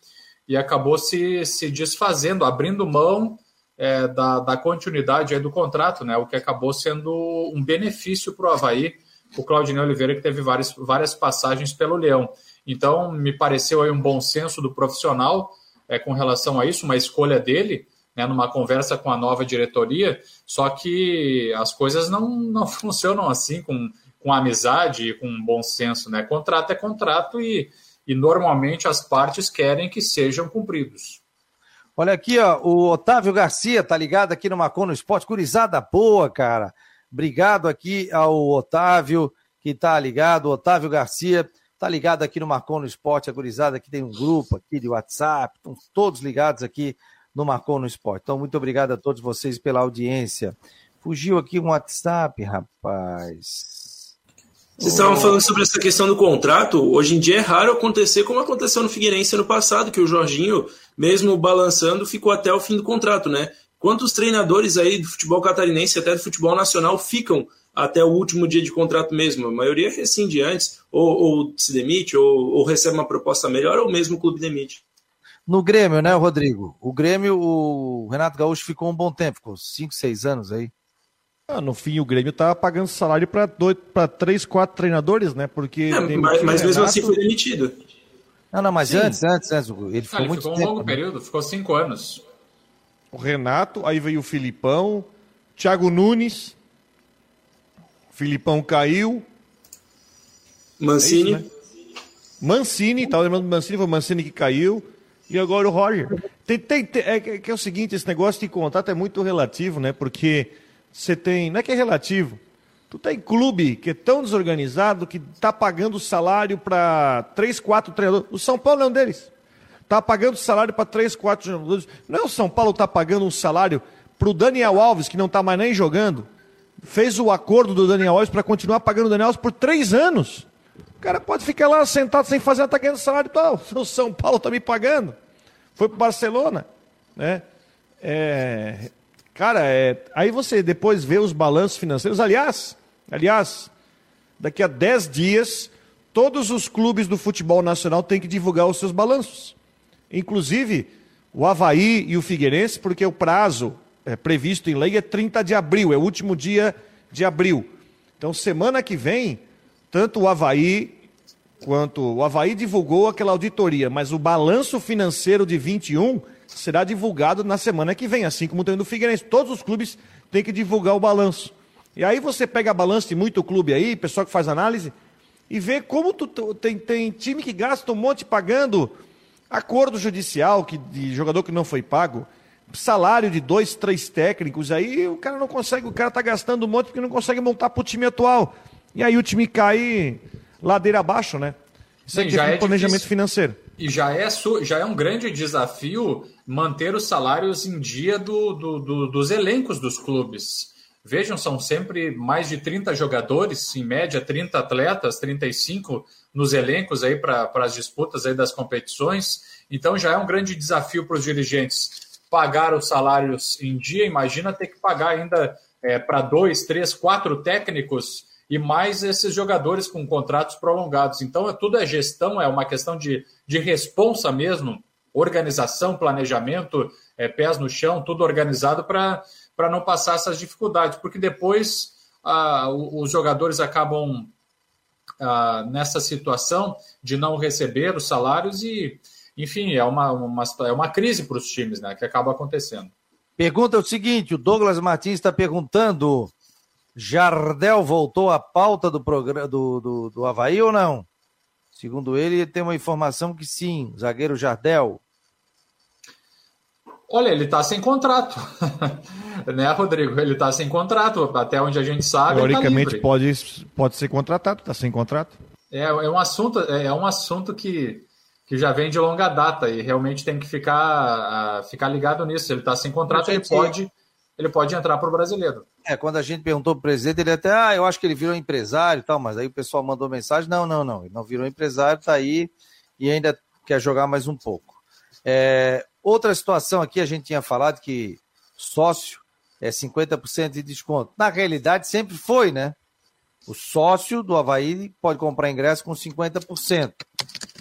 e acabou se, se desfazendo, abrindo mão é, da, da continuidade do contrato, né? O que acabou sendo um benefício para o Havaí, o Claudinei Oliveira, que teve várias, várias passagens pelo Leão. Então, me pareceu aí um bom senso do profissional é, com relação a isso, uma escolha dele, né, numa conversa com a nova diretoria, só que as coisas não, não funcionam assim, com, com amizade e com bom senso. Né? Contrato é contrato e, e normalmente as partes querem que sejam cumpridos. Olha aqui, ó, o Otávio Garcia tá ligado aqui no Macon no Esporte. Curizada boa, cara. Obrigado aqui ao Otávio, que tá ligado. Otávio Garcia tá ligado aqui no Marcon no Esporte. A gurizada aqui tem um grupo aqui de WhatsApp. Estão todos ligados aqui no Marcon no Esporte. Então, muito obrigado a todos vocês pela audiência. Fugiu aqui um WhatsApp, rapaz. Vocês estavam falando sobre essa questão do contrato. Hoje em dia é raro acontecer como aconteceu no Figueirense no passado, que o Jorginho, mesmo balançando, ficou até o fim do contrato, né? Quantos treinadores aí do futebol catarinense, até do futebol nacional, ficam até o último dia de contrato mesmo? A maioria rescinde antes, ou, ou se demite, ou, ou recebe uma proposta melhor, ou mesmo o clube demite. No Grêmio, né, Rodrigo? O Grêmio, o Renato Gaúcho ficou um bom tempo, ficou 5, 6 anos aí. Ah, no fim, o Grêmio tá pagando salário para três, quatro treinadores, né? Porque. É, mas, mas mesmo assim foi demitido. Não, não, mas Sim. antes, antes, antes. Ele ficou ah, ele muito ficou tempo, um longo né? período, ficou cinco anos. O Renato, aí veio o Filipão, Thiago Nunes, Filipão caiu. Mancini. É isso, né? Mancini, tava lembrando do Mancini, foi o Mancini que caiu. E agora o Roger. Tem, tem, tem é, que é o seguinte, esse negócio de contrato é muito relativo, né? Porque você tem, não é que é relativo, tu tem clube que é tão desorganizado que está pagando salário para três, quatro treinadores. O São Paulo é um deles. Está pagando salário para três, quatro treinadores. Não é o São Paulo está pagando um salário para o Daniel Alves, que não está mais nem jogando. Fez o acordo do Daniel Alves para continuar pagando o Daniel Alves por três anos. O cara pode ficar lá sentado sem fazer, está ganhando salário tal. O São Paulo está me pagando. Foi para Barcelona. Né? É, Cara, é, aí você depois vê os balanços financeiros. Aliás, aliás, daqui a 10 dias, todos os clubes do futebol nacional têm que divulgar os seus balanços. Inclusive, o Havaí e o Figueirense, porque o prazo é, previsto em lei é 30 de abril, é o último dia de abril. Então, semana que vem, tanto o Havaí quanto o Havaí divulgou aquela auditoria, mas o balanço financeiro de 21 será divulgado na semana que vem, assim como tem no Figueirense. Todos os clubes têm que divulgar o balanço. E aí você pega balanço de muito clube aí, pessoal que faz análise, e vê como tu, tu, tem, tem time que gasta um monte pagando acordo judicial que, de jogador que não foi pago, salário de dois, três técnicos, aí o cara não consegue, o cara está gastando um monte porque não consegue montar para o time atual. E aí o time cai ladeira abaixo, né? Isso é, é planejamento difícil. financeiro. E já é, já é um grande desafio manter os salários em dia do, do, do, dos elencos dos clubes. Vejam, são sempre mais de 30 jogadores, em média 30 atletas, 35 nos elencos aí para as disputas aí das competições. Então já é um grande desafio para os dirigentes pagar os salários em dia. Imagina ter que pagar ainda é, para dois, três, quatro técnicos e mais esses jogadores com contratos prolongados. Então, é, tudo é gestão, é uma questão de, de responsa mesmo, organização, planejamento, é, pés no chão, tudo organizado para não passar essas dificuldades, porque depois os jogadores acabam nessa situação de não receber os salários e, enfim, é uma, uma, é uma crise para os times né, que acaba acontecendo. Pergunta o seguinte: o Douglas Martins está perguntando Jardel voltou à pauta do, programa, do, do, do Havaí ou não? Segundo ele, tem uma informação que sim, zagueiro Jardel. Olha, ele está sem contrato, né, Rodrigo? Ele está sem contrato, até onde a gente sabe. Tá Teoricamente tá pode, pode ser contratado, está sem contrato. É, é um assunto, é, é um assunto que, que já vem de longa data e realmente tem que ficar, uh, ficar ligado nisso. Ele está sem contrato, ele pode ele pode entrar para o brasileiro. É, quando a gente perguntou para o presidente, ele até, ah, eu acho que ele virou empresário e tal, mas aí o pessoal mandou mensagem, não, não, não, ele não virou empresário, está aí e ainda quer jogar mais um pouco. É, outra situação aqui, a gente tinha falado que sócio é 50% de desconto. Na realidade, sempre foi, né? O sócio do Havaí pode comprar ingresso com 50%.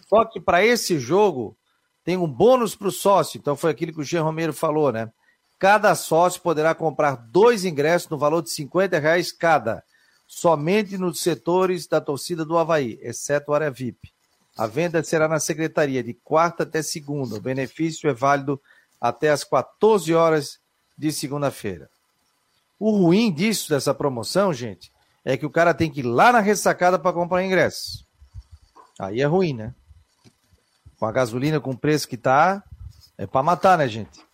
Só que para esse jogo tem um bônus para o sócio. Então foi aquilo que o Jean Romero falou, né? Cada sócio poderá comprar dois ingressos no valor de 50 reais cada, somente nos setores da torcida do Havaí, exceto área VIP. A venda será na secretaria de quarta até segunda. O benefício é válido até as 14 horas de segunda-feira. O ruim disso, dessa promoção, gente, é que o cara tem que ir lá na ressacada para comprar ingresso. Aí é ruim, né? Com a gasolina com o preço que tá, é para matar, né, gente?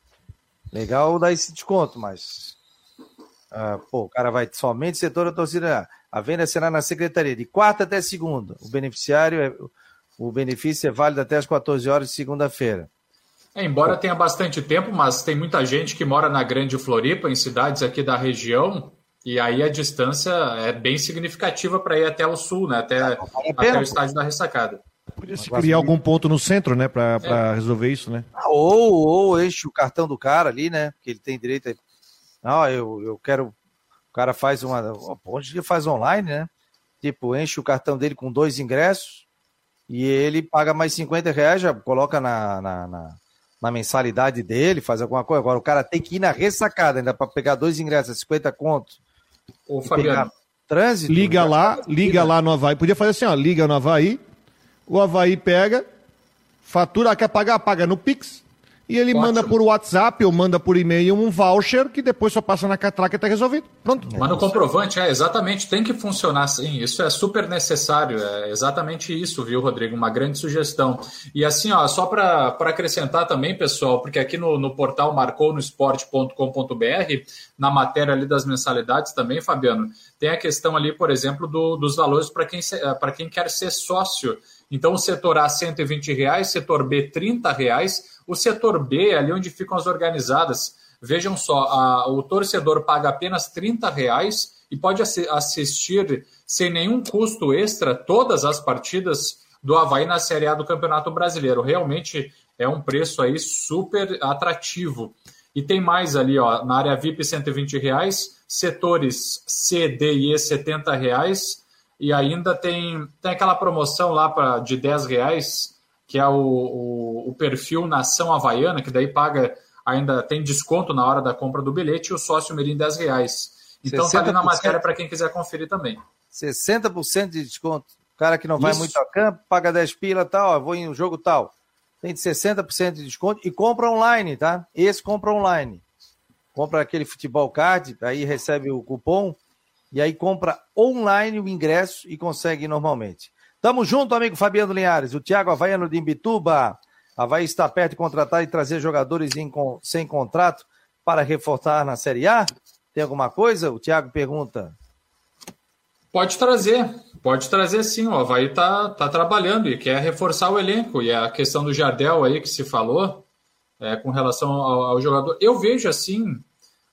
Legal dar esse desconto, mas. Ah, pô, o cara vai somente setor da torcida. A venda será na secretaria de quarta até segunda. O beneficiário é, o benefício é válido até as 14 horas de segunda-feira. É, embora tenha bastante tempo, mas tem muita gente que mora na Grande Floripa, em cidades aqui da região, e aí a distância é bem significativa para ir até o sul, né? Até, até o estádio da ressacada. Podia se criar algum ponto no centro, né, para é. resolver isso, né? Ah, ou, ou enche o cartão do cara ali, né? Que ele tem direito a. Não, eu, eu quero. O cara faz uma. Onde ele faz online, né? Tipo, enche o cartão dele com dois ingressos e ele paga mais 50 reais, já coloca na, na, na, na mensalidade dele, faz alguma coisa. Agora o cara tem que ir na ressacada ainda para pegar dois ingressos, 50 contos. Ô, Fabiano. Trânsito. Liga lá, liga lá no Havaí. Podia fazer assim, ó, liga no Havaí o Havaí pega, fatura, quer pagar, paga no Pix, e ele Ótimo. manda por WhatsApp ou manda por e-mail um voucher que depois só passa na catraca e está resolvido. Pronto. Manda o comprovante, é, exatamente, tem que funcionar assim. Isso é super necessário, é exatamente isso, viu, Rodrigo? Uma grande sugestão. E assim, ó, só para acrescentar também, pessoal, porque aqui no, no portal marconosport.com.br, na matéria ali das mensalidades também, Fabiano, tem a questão ali, por exemplo, do, dos valores para quem, quem quer ser sócio então, o setor A, 120 reais, setor B, 30 reais. O setor B, ali onde ficam as organizadas, vejam só, a, o torcedor paga apenas 30 reais e pode assistir sem nenhum custo extra todas as partidas do Havaí na Série A do Campeonato Brasileiro. Realmente é um preço aí super atrativo. E tem mais ali, ó, na área VIP 120 reais, setores C, D e E 70 reais, e ainda tem, tem aquela promoção lá pra, de 10 reais, que é o, o, o, perfil Nação Havaiana, que daí paga, ainda tem desconto na hora da compra do bilhete, e o sócio Mirim 10 reais. Então tá ali na matéria para quem quiser conferir também. 60% de desconto. O cara que não vai Isso. muito a campo, paga 10 pila tal, vou em um jogo tal. Tem de 60% de desconto e compra online, tá? Esse compra online. Compra aquele futebol card, aí recebe o cupom e aí compra online o ingresso e consegue normalmente. Tamo junto, amigo Fabiano Linhares. O Thiago Havaiano de Imbituba. Havaí está perto de contratar e trazer jogadores em, sem contrato para reforçar na Série A? Tem alguma coisa? O Thiago pergunta. Pode trazer, pode trazer sim. O Havaí está tá trabalhando e quer reforçar o elenco. E a questão do Jardel aí que se falou, é, com relação ao, ao jogador, eu vejo assim,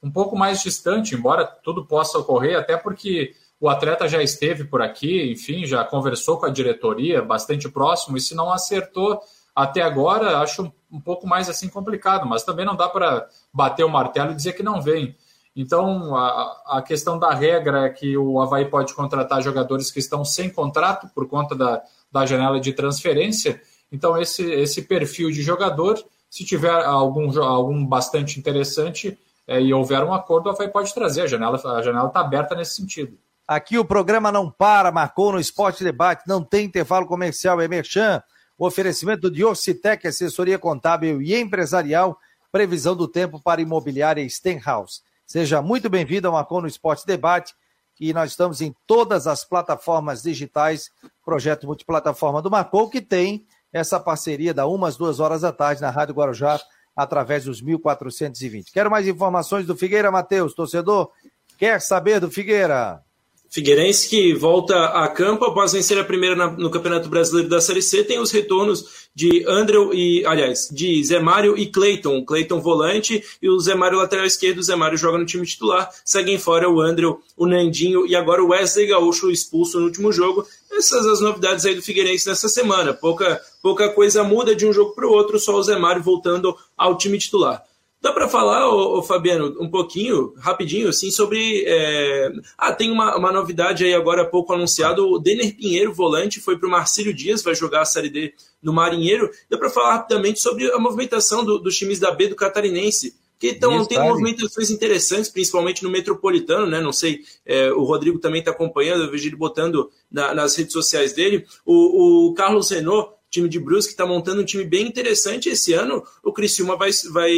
um pouco mais distante, embora tudo possa ocorrer, até porque o atleta já esteve por aqui, enfim, já conversou com a diretoria bastante próximo, e se não acertou até agora, acho um pouco mais assim complicado, mas também não dá para bater o martelo e dizer que não vem. Então, a, a questão da regra é que o Havaí pode contratar jogadores que estão sem contrato por conta da, da janela de transferência. Então, esse, esse perfil de jogador, se tiver algum, algum bastante interessante, é, e houver um acordo, a FAI pode trazer. A janela a janela está aberta nesse sentido. Aqui o programa não para, marcou no Esporte Debate, não tem intervalo comercial, é merchan. O oferecimento de Orcitec, assessoria contábil e empresarial, previsão do tempo para imobiliária Stenhouse. Seja muito bem-vindo ao Marcou no Esporte Debate, e nós estamos em todas as plataformas digitais, projeto multiplataforma do Marcou, que tem essa parceria da umas duas horas da tarde na Rádio Guarujá, através dos 1420. Quero mais informações do Figueira, Matheus, torcedor. Quer saber do Figueira? Figueirense que volta a campo após vencer a primeira na, no Campeonato Brasileiro da Série C, tem os retornos de Andrew e, aliás, de Zé Mário e Cleiton. Cleiton volante e o Zé Mário lateral esquerdo. O Zé Mário joga no time titular. Seguem fora o Andrew, o Nandinho e agora o Wesley Gaúcho expulso no último jogo. Essas as novidades aí do Figueirense nessa semana. Pouca, pouca coisa muda de um jogo para o outro, só o Zé Mário voltando ao time titular. Dá para falar, ô, ô, Fabiano, um pouquinho, rapidinho, assim, sobre. É... Ah, tem uma, uma novidade aí agora há pouco anunciado: o Denner Pinheiro, volante, foi para o Marcílio Dias, vai jogar a Série D no Marinheiro. Dá para falar rapidamente sobre a movimentação do, dos times da B do Catarinense. Que estão tem movimentações interessantes, principalmente no metropolitano, né? Não sei, é, o Rodrigo também está acompanhando, eu vejo ele botando na, nas redes sociais dele. O, o Carlos Renault, time de Brusque, está montando um time bem interessante esse ano. O Criciúma vai, vai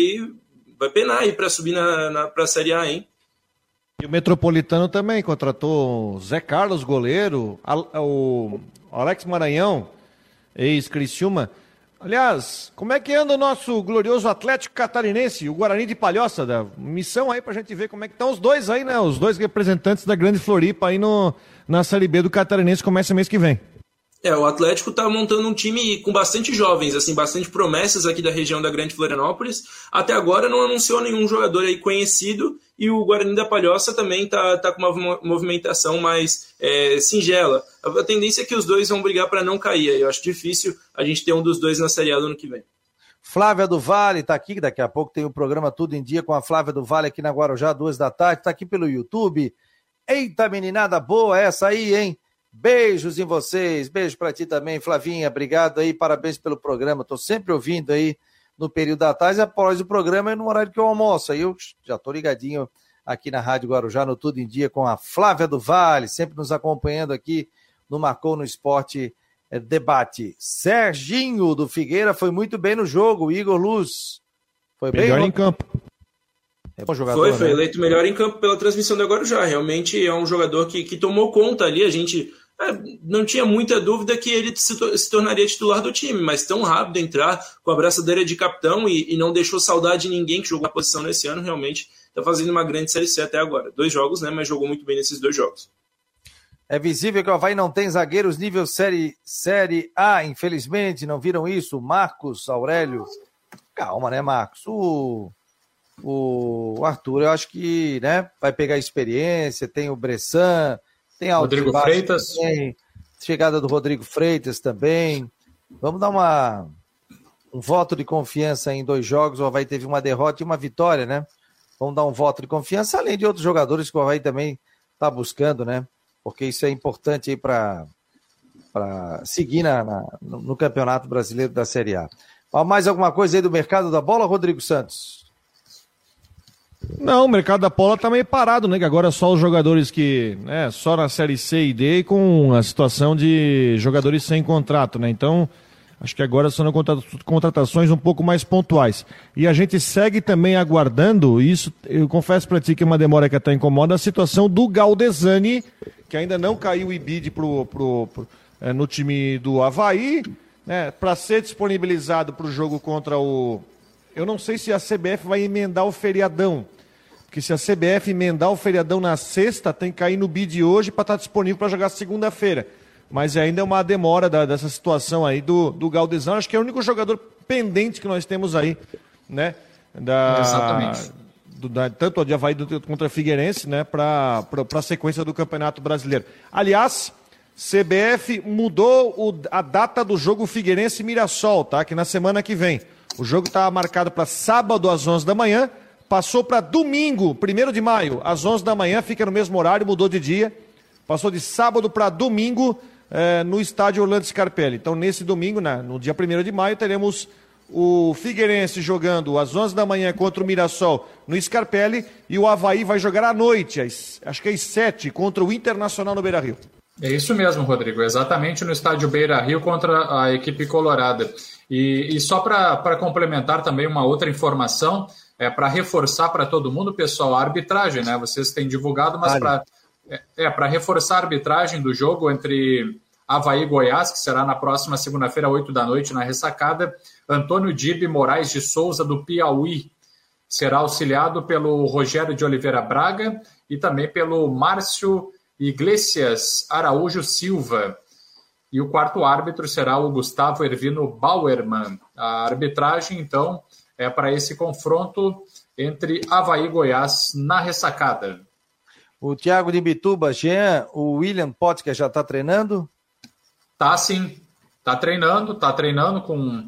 vai penar aí para subir na, na, para a Série A, hein? E o Metropolitano também contratou Zé Carlos, goleiro, o Alex Maranhão, ex-Criciúma. Aliás, como é que anda o nosso glorioso Atlético Catarinense, o Guarani de Palhoça? Da missão aí pra gente ver como é que estão os dois aí, né? Os dois representantes da Grande Floripa aí no, na Série B do Catarinense, começa mês que vem. É, o Atlético está montando um time com bastante jovens, assim, bastante promessas aqui da região da Grande Florianópolis. Até agora não anunciou nenhum jogador aí conhecido e o Guarani da Palhoça também está tá com uma movimentação mais é, singela. A tendência é que os dois vão brigar para não cair. Eu acho difícil a gente ter um dos dois na Série A do ano que vem. Flávia do Vale está aqui, daqui a pouco tem o programa Tudo em Dia com a Flávia do Vale aqui na Guarujá, duas da tarde, está aqui pelo YouTube. Eita, meninada boa essa aí, hein? Beijos em vocês, beijo para ti também, Flavinha. Obrigado aí, parabéns pelo programa. Estou sempre ouvindo aí no período da tarde, após o programa e no horário que eu almoço. Aí eu já estou ligadinho aqui na Rádio Guarujá, no Tudo em Dia, com a Flávia do Vale, sempre nos acompanhando aqui no Marcou no Esporte é, Debate. Serginho do Figueira foi muito bem no jogo, Igor Luz. Foi Melhor bem. em campo. É bom jogador, foi, foi né? eleito melhor em campo pela transmissão do Guarujá. Realmente é um jogador que, que tomou conta ali. A gente é, não tinha muita dúvida que ele se, se, tornaria titular do time, mas tão rápido entrar com a braçadeira de capitão e, e não deixou saudade de ninguém que jogou a posição nesse ano, realmente está fazendo uma grande Série C até agora. Dois jogos, né? Mas jogou muito bem nesses dois jogos. É visível que o Havaí não tem zagueiros nível série, série A, infelizmente, não viram isso? Marcos Aurélio. Calma, né, Marcos? O, o Arthur, eu acho que né, vai pegar experiência, tem o Bressan, tem Rodrigo Freitas. Também, chegada do Rodrigo Freitas também. Vamos dar uma, um voto de confiança em dois jogos. O Havaí teve uma derrota e uma vitória, né? Vamos dar um voto de confiança, além de outros jogadores que o Havaí também está buscando, né? Porque isso é importante aí para seguir na, na, no Campeonato Brasileiro da Série A. Mais alguma coisa aí do mercado da bola, Rodrigo Santos? Não, o mercado da bola tá meio parado, né? Que agora só os jogadores que, né, só na série C e D com a situação de jogadores sem contrato, né? Então, acho que agora são contratações um pouco mais pontuais. E a gente segue também aguardando, isso, eu confesso para ti que é uma demora que até incomoda, a situação do Galdesani, que ainda não caiu o IBID pro, pro, pro é, no time do Havaí, né? Para ser disponibilizado para o jogo contra o eu não sei se a CBF vai emendar o feriadão. Porque se a CBF emendar o feriadão na sexta, tem que cair no bid hoje para estar tá disponível para jogar segunda-feira. Mas ainda é uma demora da, dessa situação aí do, do Galdesão. Acho que é o único jogador pendente que nós temos aí, né? Da, Exatamente. Do, da, tanto de Havaí contra Figueirense, né? Para a sequência do Campeonato Brasileiro. Aliás, CBF mudou o, a data do jogo Figueirense Mirassol, tá? Que na semana que vem. O jogo estava tá marcado para sábado às 11 da manhã, passou para domingo, 1 de maio, às 11 da manhã, fica no mesmo horário, mudou de dia. Passou de sábado para domingo eh, no estádio Orlando Scarpelli. Então, nesse domingo, né, no dia 1 de maio, teremos o Figueirense jogando às 11 da manhã contra o Mirassol no Scarpelli e o Havaí vai jogar à noite, às, acho que às 7, contra o Internacional no Beira Rio. É isso mesmo, Rodrigo, exatamente no estádio Beira Rio contra a equipe colorada. E, e só para complementar também uma outra informação, é para reforçar para todo mundo, pessoal, a arbitragem, né? Vocês têm divulgado, mas para é, é para reforçar a arbitragem do jogo entre Havaí e Goiás, que será na próxima segunda-feira, 8 da noite, na ressacada, Antônio Dibe Moraes de Souza, do Piauí, será auxiliado pelo Rogério de Oliveira Braga e também pelo Márcio Iglesias Araújo Silva. E o quarto árbitro será o Gustavo Ervino Bauerman. A arbitragem, então, é para esse confronto entre Havaí e Goiás na ressacada. O Thiago de Bituba, Jean, o William Potker já está treinando? Tá sim, tá treinando, tá treinando com,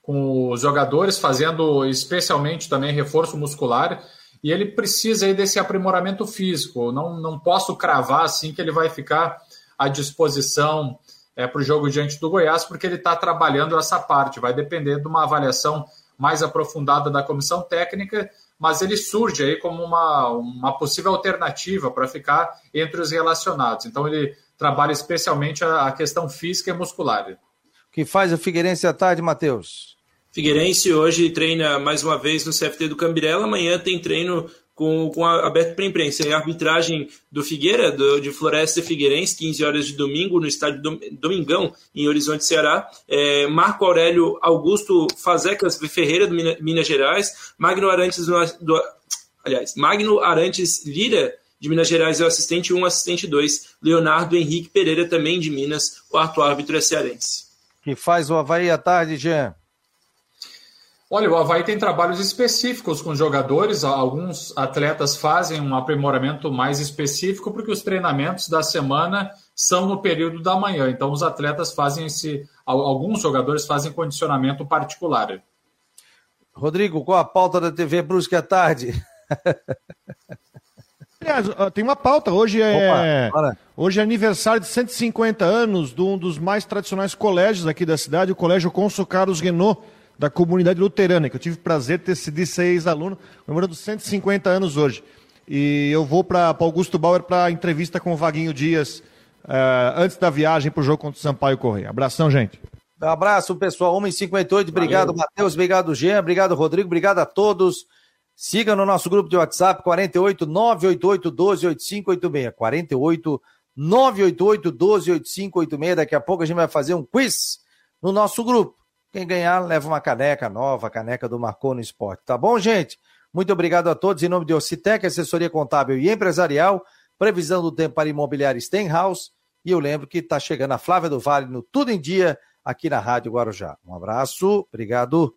com os jogadores, fazendo especialmente também reforço muscular, e ele precisa aí desse aprimoramento físico. Não, não posso cravar assim que ele vai ficar à disposição é, para o jogo diante do Goiás, porque ele está trabalhando essa parte. Vai depender de uma avaliação mais aprofundada da comissão técnica, mas ele surge aí como uma, uma possível alternativa para ficar entre os relacionados. Então ele trabalha especialmente a, a questão física e muscular. O que faz o Figueirense à tarde, Matheus? Figueirense hoje treina mais uma vez no CFT do Cambirela, amanhã tem treino com, com a, aberto para a imprensa. E a arbitragem do Figueira, do, de Floresta Figueirense, 15 horas de domingo, no estádio Domingão, em Horizonte, Ceará. É, Marco Aurélio Augusto Fazecas Ferreira, do Minas, Minas Gerais. Magno Arantes, do, do, aliás, Magno Arantes Lira, de Minas Gerais, é o assistente 1, assistente 2. Leonardo Henrique Pereira, também de Minas, o quarto árbitro é cearense. Que faz o Havaí à tarde, Jean? Olha, o Havaí tem trabalhos específicos com jogadores. Alguns atletas fazem um aprimoramento mais específico, porque os treinamentos da semana são no período da manhã. Então, os atletas fazem esse. Alguns jogadores fazem condicionamento particular. Rodrigo, qual a pauta da TV Brusque à tarde? Aliás, tem uma pauta. Hoje é, Opa, hoje é aniversário de 150 anos de um dos mais tradicionais colégios aqui da cidade, o Colégio Consul Carlos Renault da comunidade luterana, que eu tive o prazer de ter sido ex-aluno, comemorando 150 anos hoje. E eu vou para Augusto Bauer para a entrevista com o Vaguinho Dias uh, antes da viagem para o jogo contra o Sampaio Correia. Abração, gente. Um abraço, pessoal. 1h58. Obrigado, Matheus. Obrigado, Jean. Obrigado, Rodrigo. Obrigado a todos. Siga no nosso grupo de WhatsApp 48 988 12 8586. 48 988 12 8586. Daqui a pouco a gente vai fazer um quiz no nosso grupo. Quem ganhar, leva uma caneca nova, caneca do Marcou no Esporte. Tá bom, gente? Muito obrigado a todos. Em nome de Ocitec, assessoria contábil e empresarial, previsão do tempo para imobiliário Stenhouse. E eu lembro que está chegando a Flávia do Vale no Tudo em Dia, aqui na Rádio Guarujá. Um abraço, obrigado.